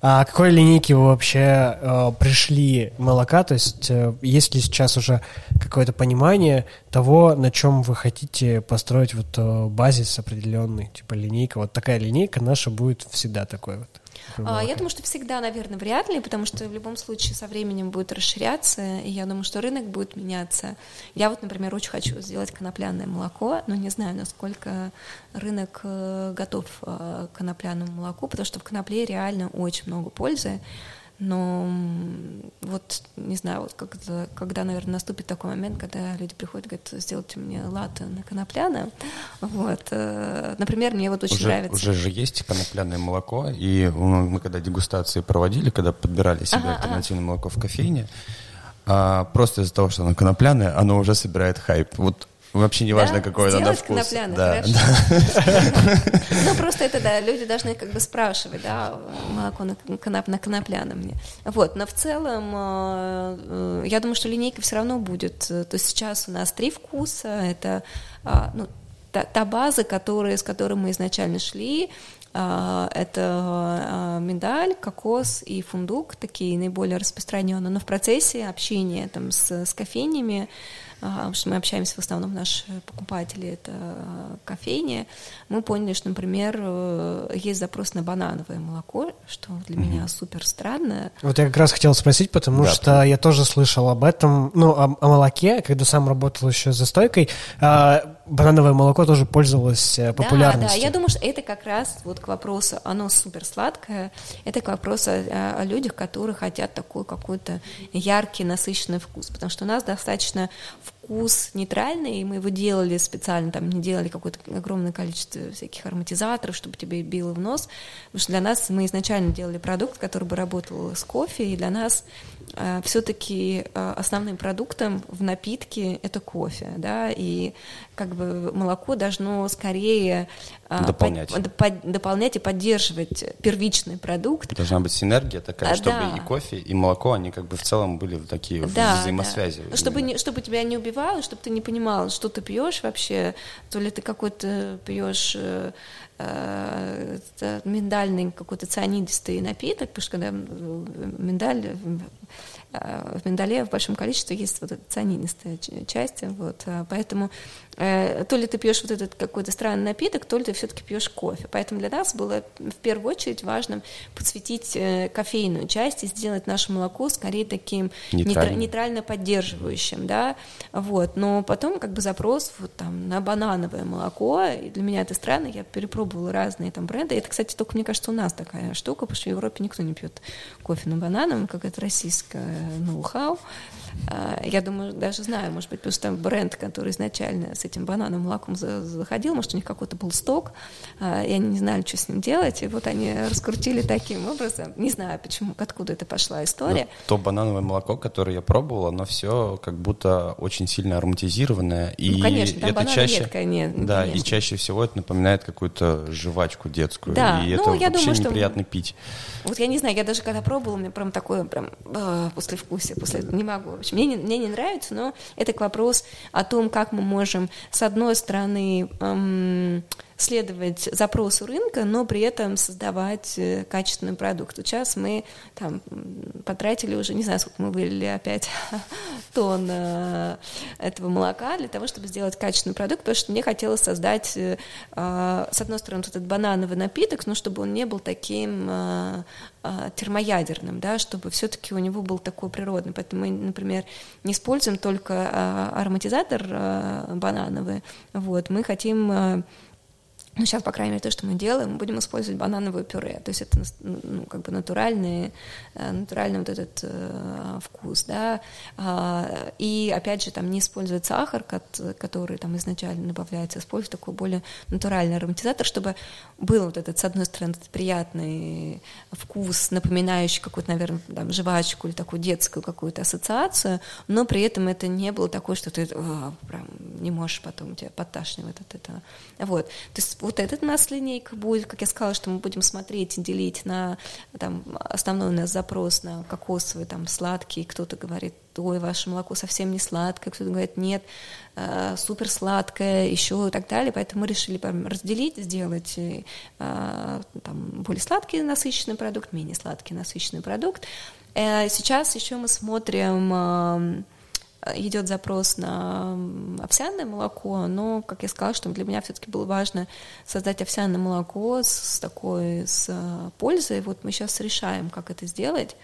[SPEAKER 1] А какой линейки вы вообще э, пришли молока? То есть э, есть ли сейчас уже какое-то понимание того, на чем вы хотите построить вот э, базис определенный, типа линейка? Вот такая линейка наша будет всегда такой вот.
[SPEAKER 3] А, я думаю, что всегда, наверное, вряд ли, потому что в любом случае со временем будет расширяться, и я думаю, что рынок будет меняться. Я вот, например, очень хочу сделать конопляное молоко, но не знаю, насколько рынок э, готов э, к конопляному молоку, потому что в конопле реально очень много пользы. Но вот, не знаю, вот когда, когда, наверное, наступит такой момент, когда люди приходят и говорят, сделайте мне латте на конопляное. Вот. Э, например, мне вот очень
[SPEAKER 2] уже,
[SPEAKER 3] нравится.
[SPEAKER 2] Уже же есть конопляное молоко, и мы когда дегустации проводили, когда подбирали себе ага, альтернативное ага. молоко в кофейне, а, просто из-за того, что оно конопляное, оно уже собирает хайп. Вот Вообще не важно, да? какой
[SPEAKER 3] Сделать
[SPEAKER 2] на вкус.
[SPEAKER 3] конопляный, да. Ну, просто это, да, люди должны как бы спрашивать, да, молоко на, коноп, на конопляном мне. Вот, но в целом, э, я думаю, что линейка все равно будет. То есть сейчас у нас три вкуса, это, а, ну, та, та база, которая, с которой мы изначально шли, а, это а, миндаль, кокос и фундук, такие наиболее распространенные. Но в процессе общения там, с, с кофейнями потому что мы общаемся в основном, наши покупатели — это кофейни, мы поняли, что, например, э, есть запрос на банановое молоко, что для mm меня супер странно.
[SPEAKER 1] Вот я как раз хотел спросить, потому да, что я тоже слышал об этом, ну, о, о молоке, когда сам работал еще за стойкой, а, банановое молоко тоже пользовалось популярностью.
[SPEAKER 3] Да, да, я думаю, что это как раз вот к вопросу, оно супер сладкое, это к вопросу о, о людях, которые хотят такой какой-то яркий, насыщенный вкус, потому что у нас достаточно вкус нейтральный, и мы его делали специально, там не делали какое-то огромное количество всяких ароматизаторов, чтобы тебе било в нос, потому что для нас мы изначально делали продукт, который бы работал с кофе, и для нас э, все-таки э, основным продуктом в напитке это кофе, да, и как бы молоко должно скорее
[SPEAKER 2] э, дополнять.
[SPEAKER 3] Под, под, дополнять и поддерживать первичный продукт.
[SPEAKER 2] Должна быть синергия такая, а, чтобы да. и кофе, и молоко, они как бы в целом были такие да, взаимосвязи.
[SPEAKER 3] Да. Чтобы, не, чтобы тебя не убивало, чтобы ты не понимал, что ты пьешь вообще, то ли ты какой-то пьешь э, э, миндальный какой-то цианидистый напиток, потому что когда миндаль Э, в миндале в большом количестве есть вот эта цианинистая часть, вот, э, поэтому то ли ты пьешь вот этот какой-то странный напиток, то ли ты все-таки пьешь кофе. Поэтому для нас было в первую очередь важно подсветить кофейную часть и сделать наше молоко скорее таким нейтрально, нейтрально поддерживающим, да, вот. Но потом как бы запрос вот там на банановое молоко, и для меня это странно, я перепробовала разные там бренды. Это, кстати, только мне кажется у нас такая штука, потому что в Европе никто не пьет кофе на банановом, как это российская ноу-хау. А, я думаю, даже знаю, может быть, потому что бренд, который изначально с этим бананом молоком заходил, может, у них какой-то был сток, а, и они не знали, что с ним делать, и вот они раскрутили таким образом. Не знаю, почему, откуда это пошла история.
[SPEAKER 2] Ну, то банановое молоко, которое я пробовал, оно все как будто очень сильно ароматизированное. И
[SPEAKER 3] ну, конечно, там
[SPEAKER 2] это чаще,
[SPEAKER 3] редкое, нет,
[SPEAKER 2] Да,
[SPEAKER 3] конечно.
[SPEAKER 2] и чаще всего это напоминает какую-то жвачку детскую.
[SPEAKER 3] Да,
[SPEAKER 2] и
[SPEAKER 3] ну,
[SPEAKER 2] это
[SPEAKER 3] я
[SPEAKER 2] вообще
[SPEAKER 3] думаю,
[SPEAKER 2] неприятно
[SPEAKER 3] что...
[SPEAKER 2] пить.
[SPEAKER 3] Вот я не знаю, я даже когда пробовала, мне прям такое прям э, послевкусие, после не могу. Общем, мне, не, мне не нравится, но это к вопросу о том, как мы можем, с одной стороны, эм, следовать запросу рынка, но при этом создавать э, качественный продукт. Сейчас мы там потратили уже, не знаю, сколько мы вылили опять тонн э, этого молока для того, чтобы сделать качественный продукт, потому что мне хотелось создать, э, с одной стороны, этот банановый напиток, но чтобы он не был таким термоядерным, да, чтобы все-таки у него был такой природный. Поэтому мы, например, не используем только ароматизатор банановый, вот, мы хотим ну, сейчас, по крайней мере, то, что мы делаем, мы будем использовать банановое пюре. То есть это ну, как бы натуральный, э, натуральный вот этот э, вкус, да. А, и, опять же, там не использовать сахар, который там изначально добавляется, использовать такой более натуральный ароматизатор, чтобы был вот этот, с одной стороны, этот приятный вкус, напоминающий какую-то, наверное, там, жвачку или такую детскую какую-то ассоциацию, но при этом это не было такое, что ты о, прям не можешь потом, тебя подташнивает от этого. Вот. То есть вот этот у нас линейка будет, как я сказала, что мы будем смотреть и делить на там, основной у нас запрос на кокосовый, там, сладкий, кто-то говорит, ой, ваше молоко совсем не сладкое, кто-то говорит, нет, э, супер сладкое, еще и так далее, поэтому мы решили прям разделить, сделать э, там, более сладкий насыщенный продукт, менее сладкий насыщенный продукт. Э, сейчас еще мы смотрим идет запрос на овсяное молоко, но, как я сказала, что для меня все-таки было важно создать овсяное молоко с, с такой с пользой. Вот мы сейчас решаем, как это сделать.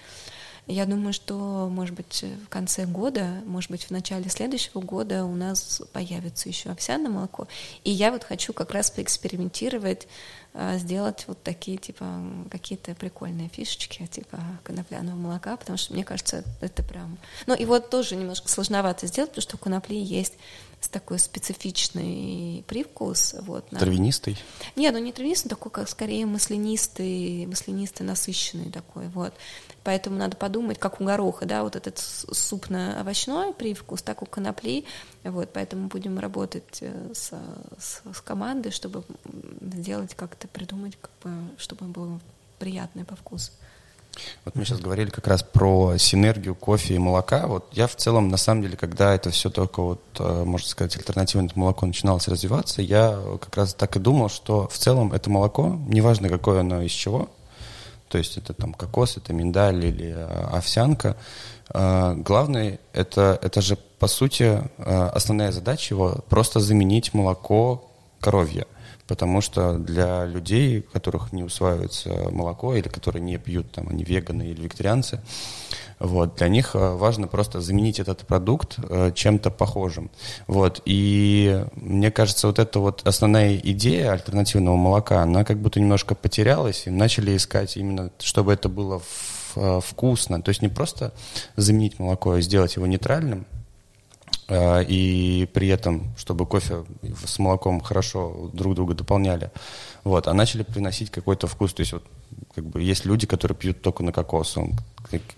[SPEAKER 3] Я думаю, что, может быть, в конце года, может быть, в начале следующего года у нас появится еще овсяное молоко. И я вот хочу как раз поэкспериментировать а, сделать вот такие, типа, какие-то прикольные фишечки, типа конопляного молока, потому что, мне кажется, это прям... Ну, и вот тоже немножко сложновато сделать, потому что у конопли есть такой специфичный привкус. Вот,
[SPEAKER 2] на... Травянистый?
[SPEAKER 3] Нет, ну не травянистый, такой, как скорее маслянистый, маслянистый, насыщенный такой, вот. Поэтому надо подумать, как у гороха, да, вот этот супно-овощной привкус, так у конопли, вот, поэтому будем работать э, с, с, с командой, чтобы сделать как-то, придумать, как бы, чтобы было приятное по вкусу.
[SPEAKER 2] Вот мы сейчас говорили как раз про синергию кофе и молока. Вот я в целом, на самом деле, когда это все только вот, э, можно сказать, альтернативное молоко начиналось развиваться, я как раз так и думал, что в целом это молоко, неважно какое оно из чего, то есть это там кокос, это миндаль или э, овсянка. Э, главное, это, это же, по сути, э, основная задача его просто заменить молоко коровье. Потому что для людей, которых не усваивается молоко или которые не пьют, там, они веганы или вегетарианцы, вот, для них э, важно просто заменить этот продукт э, чем-то похожим. Вот, и мне кажется, вот эта вот основная идея альтернативного молока, она как будто немножко потерялась, и начали искать именно, чтобы это было э, вкусно. То есть не просто заменить молоко, а сделать его нейтральным, и при этом, чтобы кофе с молоком хорошо друг друга дополняли. Вот, а начали приносить какой-то вкус. То есть вот как бы есть люди, которые пьют только на кокос,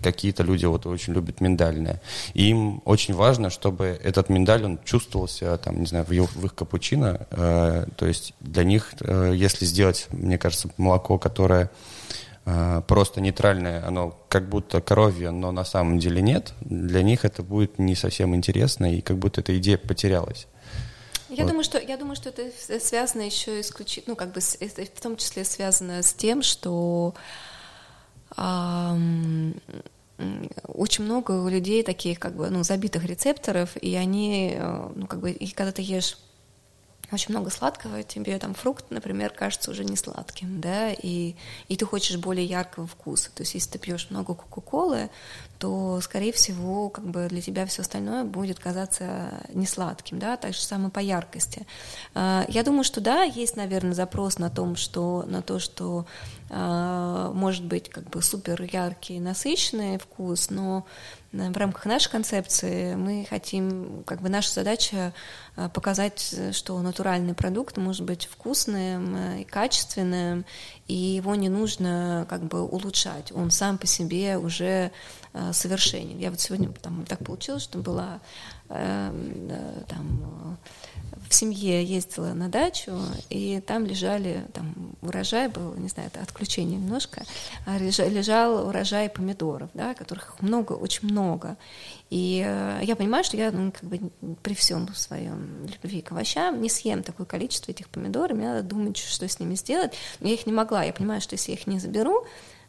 [SPEAKER 2] какие-то люди вот очень любят миндальное. И им очень важно, чтобы этот миндаль, он чувствовался, там, не знаю, в, их, в их капучино. Э, то есть для них, э, если сделать, мне кажется, молоко, которое просто нейтральное, оно как будто коровье, но на самом деле нет, для них это будет не совсем интересно, и как будто эта идея потерялась.
[SPEAKER 3] Я вот. думаю, что я думаю, что это связано еще исключительно, ну как бы это в том числе связано с тем, что эм, очень много у людей таких как бы ну забитых рецепторов, и они э, ну как бы и когда ты ешь очень много сладкого, тебе там фрукт, например, кажется уже не сладким, да, и, и ты хочешь более яркого вкуса. То есть, если ты пьешь много кока-колы, то, скорее всего, как бы для тебя все остальное будет казаться не сладким, да, так же самое по яркости. А, я думаю, что да, есть, наверное, запрос на том, что на то, что а, может быть как бы супер яркий, насыщенный вкус, но в рамках нашей концепции мы хотим, как бы наша задача а, показать, что натуральный продукт может быть вкусным э, и качественным, и его не нужно как бы улучшать, он сам по себе уже э, совершенен. Я вот сегодня там так получилось, что была там в семье ездила на дачу, и там лежали, там урожай был, не знаю, это отключение немножко, а лежал урожай помидоров, да, которых много, очень много. И э, я понимаю, что я ну, как бы при всем своем любви к овощам не съем такое количество этих помидоров, мне надо думать, что с ними сделать. Но я их не могла, я понимаю, что если я их не заберу,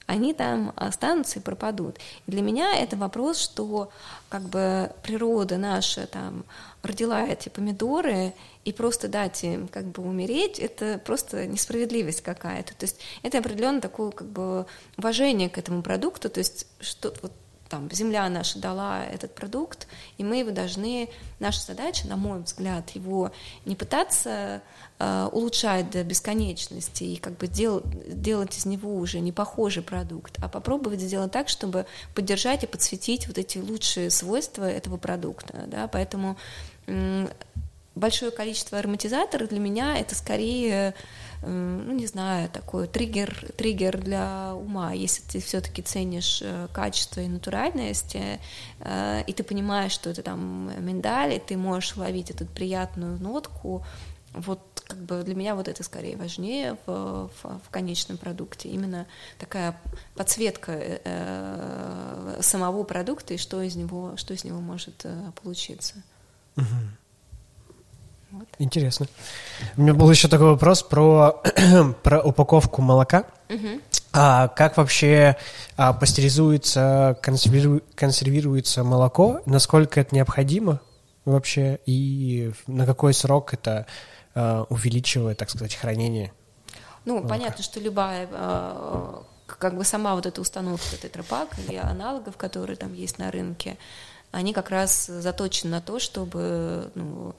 [SPEAKER 3] они там останутся и пропадут. И для меня это вопрос, что как бы природа наша там родила эти помидоры, и просто дать им как бы умереть, это просто несправедливость какая-то. То есть это определенно такое как бы уважение к этому продукту, то есть что вот там земля наша дала этот продукт, и мы его должны, наша задача, на мой взгляд, его не пытаться э, улучшать до бесконечности и как бы дел, делать из него уже не похожий продукт, а попробовать сделать так, чтобы поддержать и подсветить вот эти лучшие свойства этого продукта, да, поэтому э, большое количество ароматизаторов для меня это скорее ну, не знаю, такой триггер, триггер для ума. Если ты все-таки ценишь э, качество и натуральность, э, и ты понимаешь, что это там миндаль, и ты можешь ловить эту приятную нотку, вот как бы для меня вот это скорее важнее в, в, в конечном продукте. Именно такая подсветка э, э самого продукта и что из него, что из него может э, получиться.
[SPEAKER 1] Угу. Вот. Интересно. У меня был еще такой вопрос про, про упаковку молока. Угу. А как вообще а, пастеризуется, консервиру, консервируется молоко? Насколько это необходимо вообще? И на какой срок это а, увеличивает, так сказать, хранение?
[SPEAKER 3] Ну, молока? понятно, что любая а, как бы сама вот эта установка тетрапак или аналогов, которые там есть на рынке, они как раз заточены на то, чтобы ну,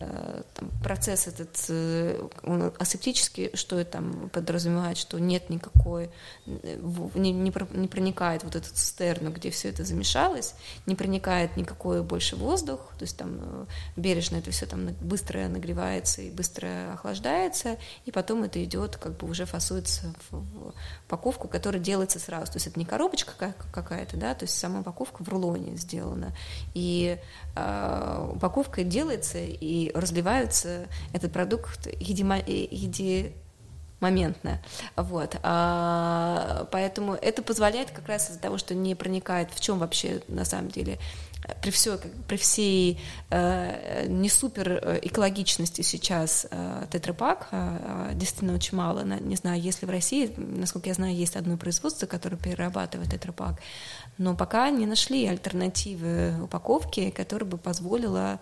[SPEAKER 3] там, процесс этот э, он асептический, что это там подразумевает, что нет никакой, не, не, не проникает вот этот цистерну, где все это замешалось, не проникает никакой больше воздух, то есть там э, бережно это все там быстро нагревается и быстро охлаждается, и потом это идет, как бы уже фасуется в упаковку, которая делается сразу, то есть это не коробочка какая-то, да, то есть сама упаковка в рулоне сделана, и э, упаковка делается, и разливаются этот продукт еди, моментно. Вот. А, поэтому это позволяет как раз из-за того, что не проникает, в чем вообще на самом деле при, все, при всей э, не супер э, экологичности сейчас э, тетрапак, э, действительно очень мало. На, не знаю, если в России, насколько я знаю, есть одно производство, которое перерабатывает тетрапак, но пока не нашли альтернативы упаковки, которая бы позволила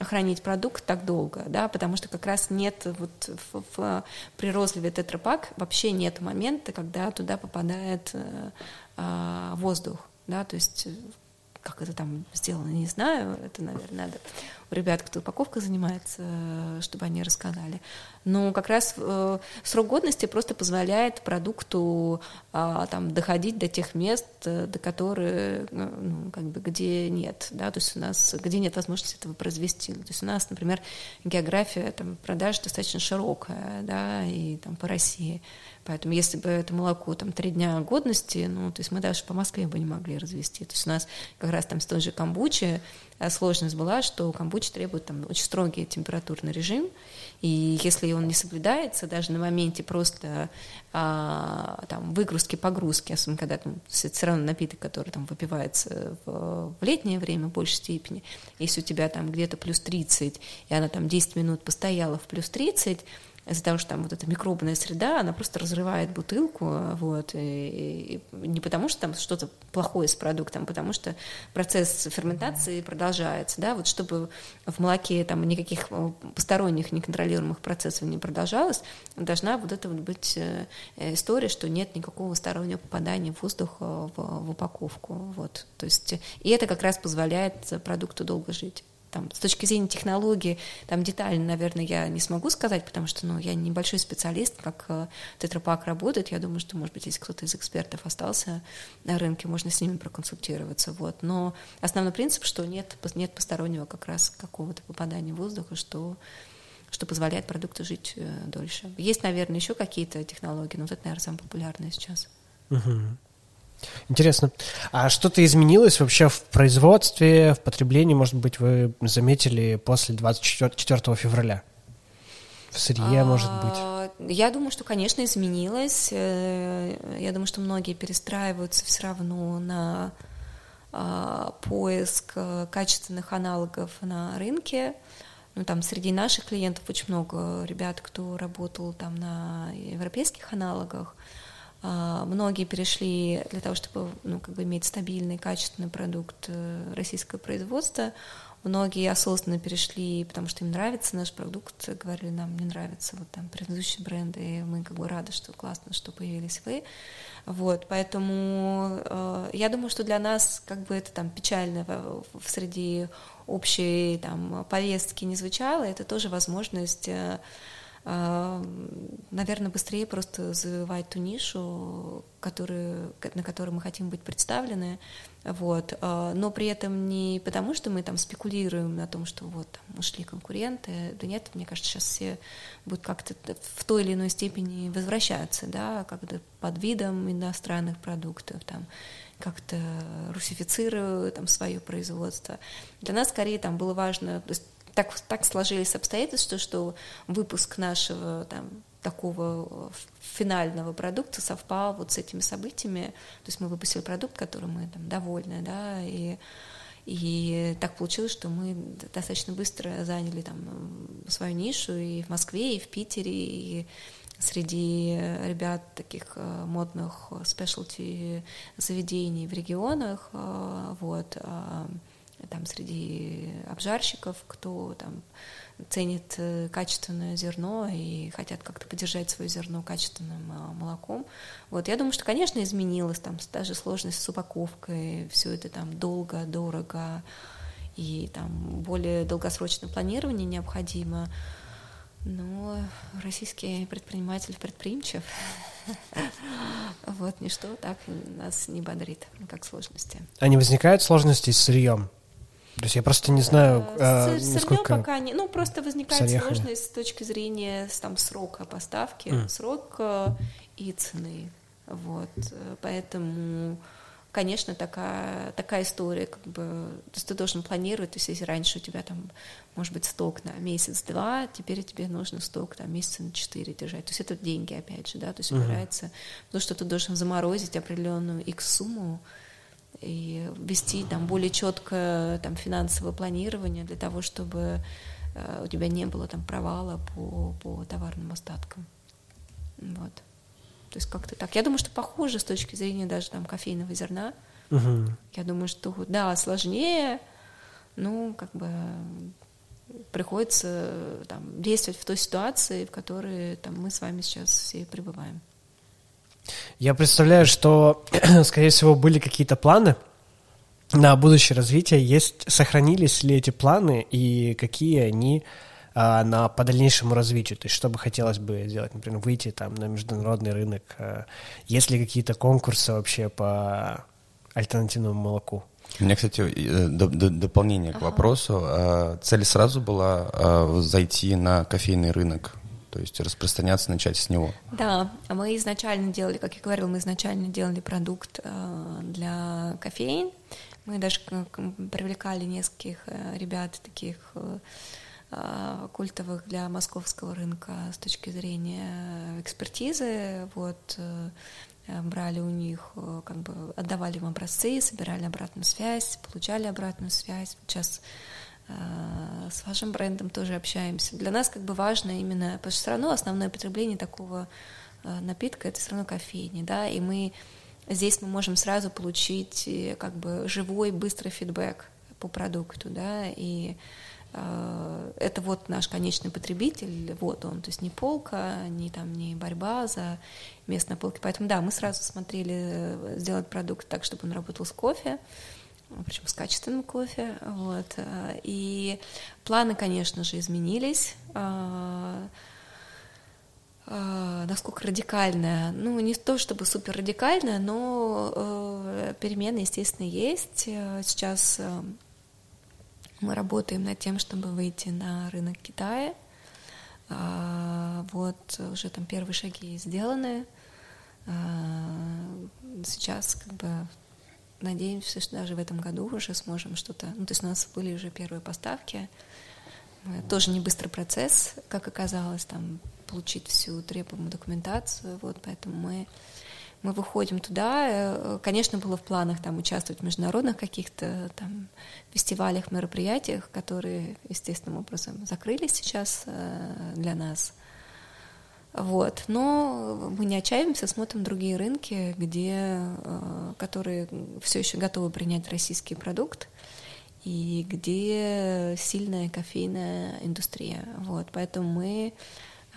[SPEAKER 3] хранить продукт так долго, да, потому что как раз нет вот в, в, при розливе тетрапак вообще нет момента, когда туда попадает э, э, воздух, да, то есть как это там сделано, не знаю, это, наверное, надо у ребят, кто упаковкой занимается, чтобы они рассказали. Но как раз э, срок годности просто позволяет продукту э, там, доходить до тех мест, э, до которых, э, ну, как бы, где нет, да, то есть у нас, где нет возможности этого произвести. То есть у нас, например, география там, продаж достаточно широкая, да, и там по России. Поэтому если бы это молоко там три дня годности, ну, то есть мы даже по Москве бы не могли развести. То есть у нас как раз там с той же камбучи а сложность была, что камбуча требует там очень строгий температурный режим, и если он не соблюдается, даже на моменте просто а, там, выгрузки, погрузки, особенно когда там, все равно напиток, который там выпивается в, в летнее время в большей степени, если у тебя там где-то плюс 30, и она там 10 минут постояла в плюс 30, из-за того, что там вот эта микробная среда, она просто разрывает бутылку, вот, и, и не потому, что там что-то плохое с продуктом, а потому что процесс ферментации продолжается, да, вот чтобы в молоке там никаких э, посторонних неконтролируемых процессов не продолжалось, должна вот эта вот быть э, история, что нет никакого стороннего попадания в воздух в, в упаковку, вот, то есть, и это как раз позволяет продукту долго жить там, с точки зрения технологии, там детально, наверное, я не смогу сказать, потому что, ну, я небольшой специалист, как э, тетрапак работает. Я думаю, что, может быть, если кто-то из экспертов остался на рынке, можно с ними проконсультироваться, вот. Но основной принцип, что нет, нет постороннего как раз какого-то попадания воздуха, что что позволяет продукту жить э, дольше. Есть, наверное, еще какие-то технологии, но вот это, наверное, самое популярное сейчас.
[SPEAKER 1] Угу. Интересно. А что-то изменилось вообще в производстве, в потреблении, может быть, вы заметили после 24 февраля? В сырье, может быть?
[SPEAKER 3] Я думаю, что, конечно, изменилось. Э, я думаю, что многие перестраиваются все равно на а, поиск э, качественных аналогов на рынке. Ну, там среди наших клиентов очень много ребят, кто работал там на европейских аналогах. А, многие перешли для того, чтобы ну, как бы иметь стабильный, качественный продукт э, российского производства. Многие осознанно перешли, потому что им нравится наш продукт, говорили, нам не нравится вот там предыдущие бренды, и мы как бы рады, что классно, что появились вы. Вот, поэтому э, я думаю, что для нас как бы это там печально в, в среди общей там повестки не звучало, это тоже возможность э, наверное, быстрее просто завоевать ту нишу, которую, на которой мы хотим быть представлены, вот, а, но при этом не потому, что мы там спекулируем на том, что вот там ушли конкуренты, да нет, мне кажется, сейчас все будут как-то в той или иной степени возвращаться, да, как-то под видом иностранных продуктов, там, как-то русифицируют там свое производство. Для нас скорее там было важно, то есть так, так сложились обстоятельства, что выпуск нашего там, такого финального продукта совпал вот с этими событиями. То есть мы выпустили продукт, которым мы там довольны, да, и и так получилось, что мы достаточно быстро заняли там свою нишу и в Москве, и в Питере, и среди ребят таких э, модных спешлти заведений в регионах, э, вот, а, там среди обжарщиков, кто там ценит э, качественное зерно и хотят как-то поддержать свое зерно качественным молоком. Вот, я думаю, что, конечно, изменилось, там даже сложность с упаковкой, все это там долго, дорого, и там более долгосрочное планирование необходимо. Но российский предприниматель предприимчив. Вот ничто так нас не бодрит, как сложности.
[SPEAKER 1] А не возникают сложности с сырьем? То есть я просто не знаю,
[SPEAKER 3] э, с, насколько... пока не... Ну, просто возникает сложность с точки зрения там, срока поставки, mm. срок э, и цены. Вот. Поэтому конечно, такая, такая история, как бы, то есть ты должен планировать, то есть если раньше у тебя там, может быть, сток на месяц-два, теперь тебе нужно сток там месяца на четыре держать, то есть это деньги, опять же, да, то есть упирается, uh-huh. потому что ты должен заморозить определенную X сумму и вести там более четкое там финансовое планирование для того, чтобы э, у тебя не было там провала по, по товарным остаткам, вот. То есть как-то так. Я думаю, что похоже с точки зрения даже там кофейного зерна. Угу. Я думаю, что да, сложнее, ну, как бы приходится там, действовать в той ситуации, в которой там, мы с вами сейчас все пребываем.
[SPEAKER 1] Я представляю, что, скорее всего, были какие-то планы на будущее развитие. Есть, сохранились ли эти планы и какие они а, на, по дальнейшему развитию? То есть что бы хотелось бы сделать, например, выйти там на международный рынок? А, есть ли какие-то конкурсы вообще по альтернативному молоку?
[SPEAKER 2] У меня, кстати, э, дополнение к вопросу. А, цель сразу была зайти на кофейный рынок, то есть распространяться, начать с него.
[SPEAKER 3] Да, мы изначально делали, как я говорила, мы изначально делали продукт для кофеин. Мы даже привлекали нескольких э, ребят таких э, культовых для московского рынка с точки зрения экспертизы. Вот э, брали у них, э, как бы отдавали им образцы, собирали обратную связь, получали обратную связь. Сейчас э, с вашим брендом тоже общаемся. Для нас как бы важно именно, потому что все равно основное потребление такого напитка это все равно кофейни, да, и мы здесь мы можем сразу получить как бы живой, быстрый фидбэк по продукту, да, и Э, это вот наш конечный потребитель, вот он, то есть не полка, не там не борьба за место на полке. Поэтому да, мы сразу смотрели э, сделать продукт так, чтобы он работал с кофе, причем с качественным кофе, вот. Э, и планы, конечно же, изменились. Насколько радикальная? Ну, не то чтобы супер радикальная, но перемены, естественно, есть. Сейчас мы работаем над тем, чтобы выйти на рынок Китая. А, вот уже там первые шаги сделаны. А, сейчас как бы надеемся, что даже в этом году уже сможем что-то... Ну, то есть у нас были уже первые поставки. Тоже не быстрый процесс, как оказалось, там получить всю требуемую документацию. Вот, поэтому мы мы выходим туда. Э, конечно, было в планах там участвовать в международных каких-то там фестивалях, мероприятиях, которые естественным образом закрылись сейчас э, для нас. Вот. Но мы не отчаиваемся, смотрим другие рынки, где, э, которые все еще готовы принять российский продукт и где сильная кофейная индустрия. Вот. Поэтому мы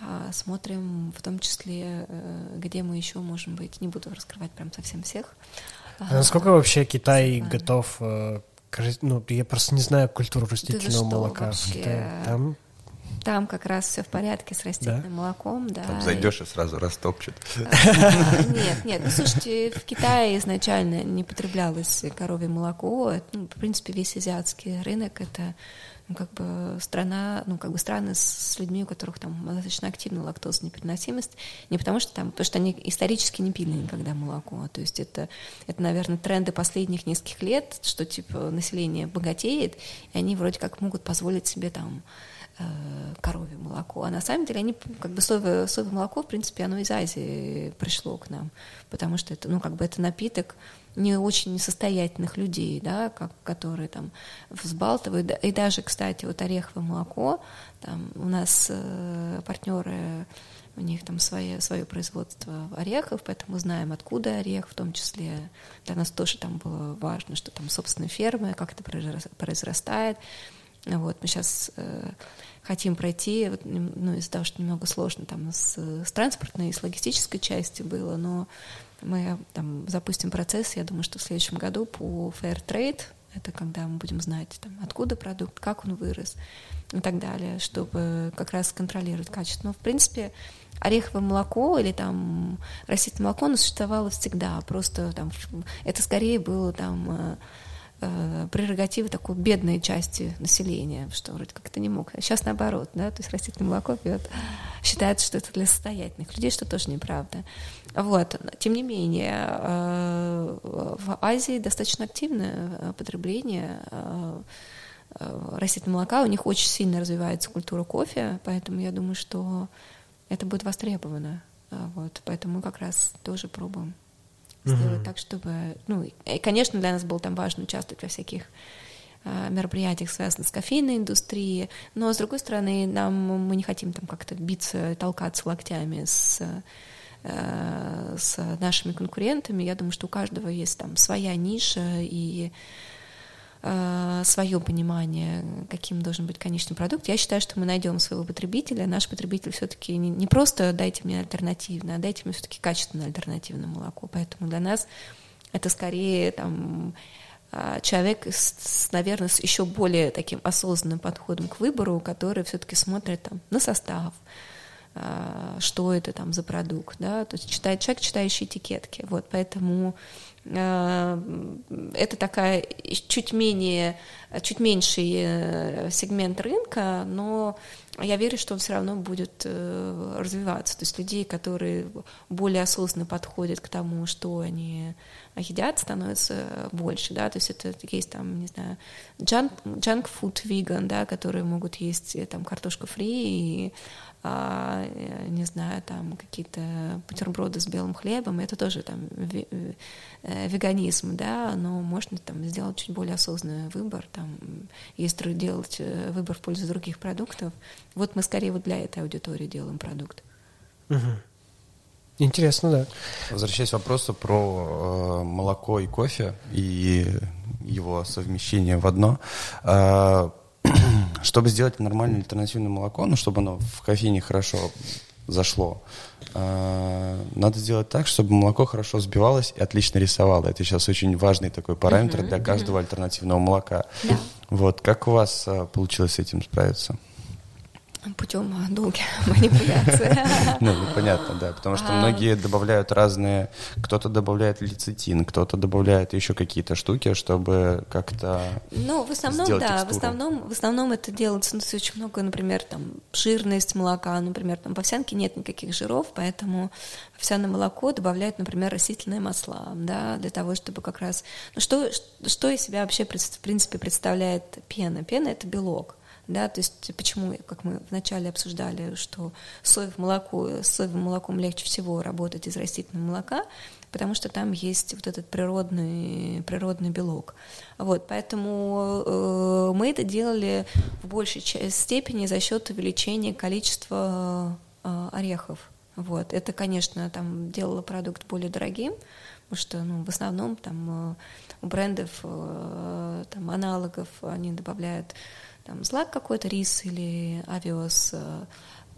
[SPEAKER 3] а, смотрим в том числе, э, где мы еще можем быть. Не буду раскрывать прям совсем всех.
[SPEAKER 1] А насколько вообще Китай готов э, ну, я просто не знаю культуру растительного да молока. Вообще?
[SPEAKER 3] Там там как раз все в порядке с растительным да? молоком, да.
[SPEAKER 2] Там зайдешь и сразу растопчет.
[SPEAKER 3] Нет, нет, ну слушайте, в Китае изначально не потреблялось коровье молоко. Ну, в принципе, весь азиатский рынок это ну, как бы страна, ну, как бы страны с людьми, у которых там достаточно активная лактоза непереносимость, не потому что там, потому что они исторически не пили никогда молоко, то есть это, это, наверное, тренды последних нескольких лет, что, типа, население богатеет, и они вроде как могут позволить себе там коровье молоко. А на самом деле они, как бы соевое, соевое молоко, в принципе, оно из Азии пришло к нам, потому что это, ну, как бы это напиток, не очень несостоятельных людей, да, как, которые там взбалтывают. И даже, кстати, вот ореховое молоко, там у нас э, партнеры у них там свое, свое производство орехов, поэтому знаем, откуда орех, в том числе для нас тоже там было важно, что там собственные фермы, как это произрастает. Вот, мы сейчас э, хотим пройти, вот, ну, из-за того, что немного сложно там с, с транспортной и с логистической части было, но мы там запустим процесс, я думаю, что в следующем году по Fair Trade, это когда мы будем знать, там, откуда продукт, как он вырос и так далее, чтобы как раз контролировать качество. Но, в принципе, ореховое молоко или там растительное молоко, оно существовало всегда, просто там это скорее было там э, э, прерогатива такой бедной части населения, что вроде как это не мог. Сейчас наоборот, да, то есть растительное молоко пьет, считается, что это для состоятельных людей, что тоже неправда. Вот. Тем не менее, э, в Азии достаточно активное потребление растительного молока, у них очень сильно развивается культура кофе, поэтому я думаю, что это будет востребовано. А, вот, поэтому мы как раз тоже пробуем mm-hmm. сделать так, чтобы... Ну, и, конечно, для нас было там важно участвовать во всяких а, мероприятиях, связанных с кофейной индустрией, но, с другой стороны, нам, мы не хотим там как-то биться, толкаться локтями с э, с нашими конкурентами. Я думаю, что у каждого есть там своя ниша, и э, свое понимание, каким должен быть конечный продукт. Я считаю, что мы найдем своего потребителя. Наш потребитель все-таки не, не просто дайте мне альтернативное, а дайте мне все-таки качественное альтернативное молоко. Поэтому для нас это скорее там а, человек, с, наверное, с еще более таким осознанным подходом к выбору, который все-таки смотрит там, на состав, а, что это там за продукт, да, то есть читает человек, читающий этикетки, вот, поэтому Э, это такая чуть менее, чуть меньший э, сегмент рынка, но я верю, что он все равно будет э, развиваться. То есть людей, которые более осознанно подходят к тому, что они едят, становится больше, да, то есть это есть там, не знаю, junk, junk food vegan, да, которые могут есть там картошку фри и не знаю, там какие-то бутерброды с белым хлебом, это тоже там э, веганизм, да, но можно там сделать чуть более осознанный выбор, там, если делать э, выбор в пользу других продуктов. Вот мы скорее вот для этой аудитории делаем продукт.
[SPEAKER 1] Угу. Интересно, да.
[SPEAKER 2] Возвращаясь к вопросу про э, молоко и кофе и его совмещение в одно. Э, чтобы сделать нормальное альтернативное молоко, ну, чтобы оно в кофейне хорошо зашло, э, надо сделать так, чтобы молоко хорошо взбивалось и отлично рисовало. Это сейчас очень важный такой параметр uh-huh, для каждого uh-huh. альтернативного молока. Да. Вот, как у вас э, получилось с этим справиться?
[SPEAKER 3] Путем долгих манипуляций.
[SPEAKER 2] Ну, ну, понятно, да, потому что а. многие добавляют разные, кто-то добавляет лецитин, кто-то добавляет еще какие-то штуки, чтобы как-то
[SPEAKER 3] Ну, в основном, да, в основном, в основном это делается, ну, очень много, например, там, жирность молока, например, там в овсянке нет никаких жиров, поэтому овсяное молоко добавляют, например, растительные масла, да, для того, чтобы как раз... Ну, что, что из себя вообще, в принципе, представляет пена? Пена — это белок да, то есть почему, как мы вначале обсуждали, что соевое молоко, с соевым молоком легче всего работать из растительного молока, потому что там есть вот этот природный, природный белок. Вот, поэтому э, мы это делали в большей степени за счет увеличения количества э, орехов. Вот. Это, конечно, там делало продукт более дорогим, потому что ну, в основном там э, у брендов э, там, аналогов они добавляют там злак какой-то, рис или авиос, э,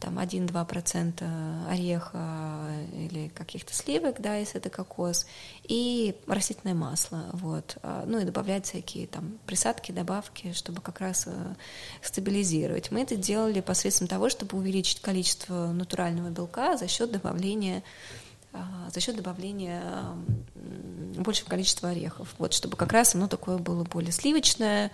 [SPEAKER 3] там 1-2% ореха или каких-то сливок, да, если это кокос, и растительное масло, вот, а, ну и добавлять всякие там присадки, добавки, чтобы как раз э, стабилизировать. Мы это делали посредством того, чтобы увеличить количество натурального белка за счет добавления за счет добавления большего количества орехов, вот, чтобы как раз оно такое было более сливочное,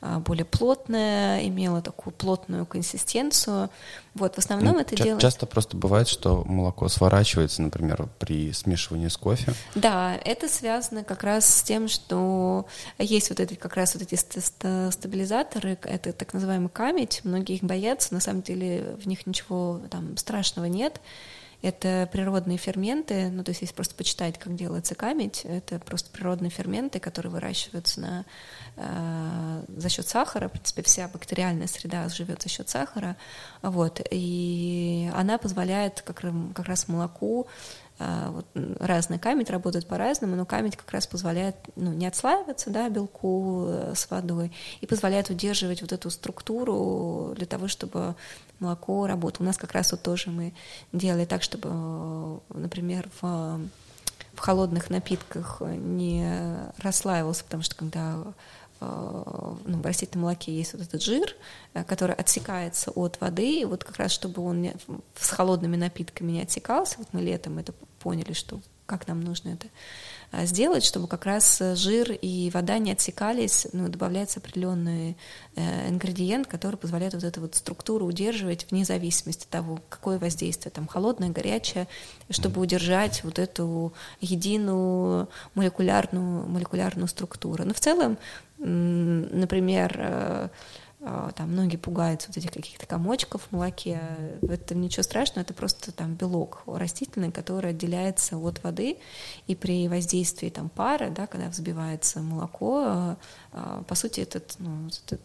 [SPEAKER 3] а, более плотное, имело такую плотную консистенцию. Вот, в основном ну, это
[SPEAKER 2] ча-
[SPEAKER 3] делается...
[SPEAKER 2] Часто просто бывает, что молоко сворачивается, например, при смешивании с кофе.
[SPEAKER 3] Да, это связано как раз с тем, что есть вот эти как раз вот эти стабилизаторы, это так называемый камедь, многие их боятся, на самом деле в них ничего там страшного нет, Это природные ферменты, ну, то есть если просто почитать, как делается камедь, это просто природные ферменты, которые выращиваются на, э, за счет сахара. В принципе, вся бактериальная среда живет за счет сахара. Вот, и она позволяет как, как раз молоку вот разная камедь работает по-разному, но камедь как раз позволяет ну, не отслаиваться да, белку э, с водой и позволяет удерживать вот эту структуру для того, чтобы молоко работало. У нас как раз вот тоже мы делали так, чтобы, э, например, в, в холодных напитках не расслаивался, потому что когда Э, ну, в растительном молоке есть вот этот жир, э, который отсекается от воды, и вот как раз чтобы он с холодными напитками не отсекался, вот мы летом это поняли, что как нам нужно это а, сделать, чтобы как раз жир и вода не отсекались, ну, добавляется определенный э, ингредиент, который позволяет вот эту вот структуру удерживать вне зависимости от того, какое воздействие, там, холодное, горячее, чтобы удержать вот эту единую молекулярную, молекулярную структуру. Но в целом например, э, э, там многие пугаются вот этих каких-то комочков в молоке. Это ничего страшного, это просто там белок растительный, который отделяется от воды, и при воздействии там пара, да, когда взбивается молоко, э, по сути этот, ну, этот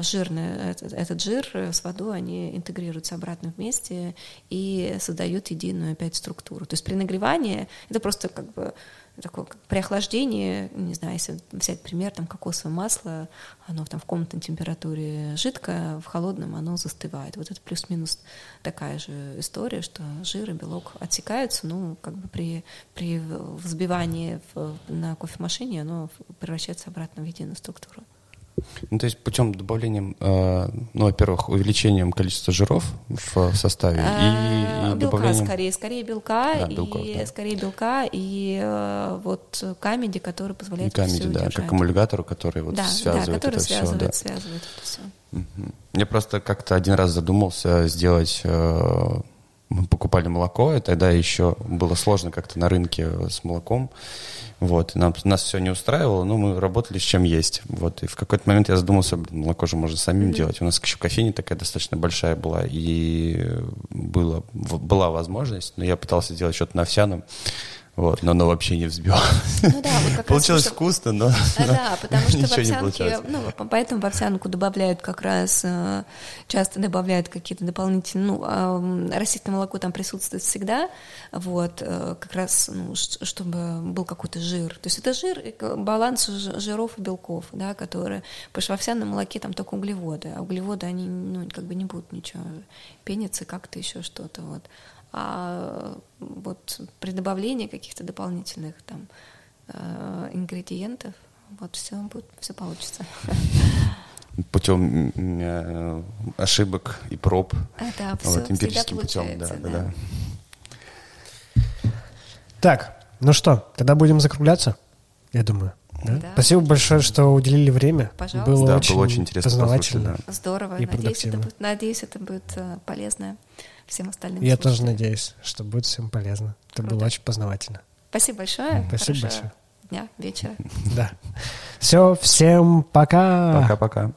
[SPEAKER 3] жирный, этот, этот жир с водой, они интегрируются обратно вместе и создают единую опять структуру. То есть при нагревании это просто как бы такое охлаждении, не знаю, если взять пример, там кокосовое масло, оно там в комнатной температуре жидкое, в холодном оно застывает. Вот это плюс-минус такая же история, что жир и белок отсекаются, ну, как бы при, при взбивании в, на кофемашине оно превращается обратно в единую структуру.
[SPEAKER 2] Ну, то есть путем добавления, э, ну, во-первых, увеличением количества жиров в составе
[SPEAKER 3] а, и, и белка добавлением... скорее, скорее белка, да, белков, и да. скорее белка и э, вот камеди, который позволяет и камеди,
[SPEAKER 2] да, удержать. как аккумулятор, который вот
[SPEAKER 3] да,
[SPEAKER 2] связывает
[SPEAKER 3] да, который
[SPEAKER 2] это
[SPEAKER 3] связывает,
[SPEAKER 2] все,
[SPEAKER 3] да. связывает это все.
[SPEAKER 2] Я просто как-то один раз задумался сделать э, мы покупали молоко, и тогда еще было сложно как-то на рынке с молоком. Вот, и нам, нас все не устраивало, но мы работали с чем есть. Вот, и в какой-то момент я задумался, блин, молоко же можно самим mm-hmm. делать. У нас еще кофейня такая достаточно большая была, и было, была возможность, но я пытался сделать что-то на овсяном. Вот, но оно вообще не взбивалось. Ну да, вот как Получилось раз, вкусно, но,
[SPEAKER 3] а, Да, потому что в овсянке, ну, поэтому в овсянку добавляют как раз, э, часто добавляют какие-то дополнительные, ну, растительное молоко там присутствует всегда, вот, э, как раз, ну, чтобы был какой-то жир. То есть это жир, баланс жиров и белков, да, которые, потому что в овсяном молоке там только углеводы, а углеводы, они, ну, как бы не будут ничего пениться, как-то еще что-то, вот а вот при добавлении каких-то дополнительных там э, ингредиентов вот все будет, все получится.
[SPEAKER 2] Путем э, ошибок и проб.
[SPEAKER 3] А, да, все вот,
[SPEAKER 2] эмпирическим путем, да, да, да.
[SPEAKER 1] Так, ну что, тогда будем закругляться, я думаю. Да? Да. Спасибо большое, что уделили время.
[SPEAKER 3] Пожалуйста.
[SPEAKER 1] Было,
[SPEAKER 2] да,
[SPEAKER 1] очень,
[SPEAKER 2] было очень интересно
[SPEAKER 1] познавательно.
[SPEAKER 3] Да. Здорово.
[SPEAKER 1] И
[SPEAKER 3] надеюсь, это будет, надеюсь, это будет э, полезно всем остальным.
[SPEAKER 1] Я тоже надеюсь, что будет всем полезно. Это Круто. было очень познавательно.
[SPEAKER 3] Спасибо большое.
[SPEAKER 1] Спасибо большое.
[SPEAKER 3] Дня, вечера.
[SPEAKER 1] Да. Все, всем пока.
[SPEAKER 2] Пока-пока.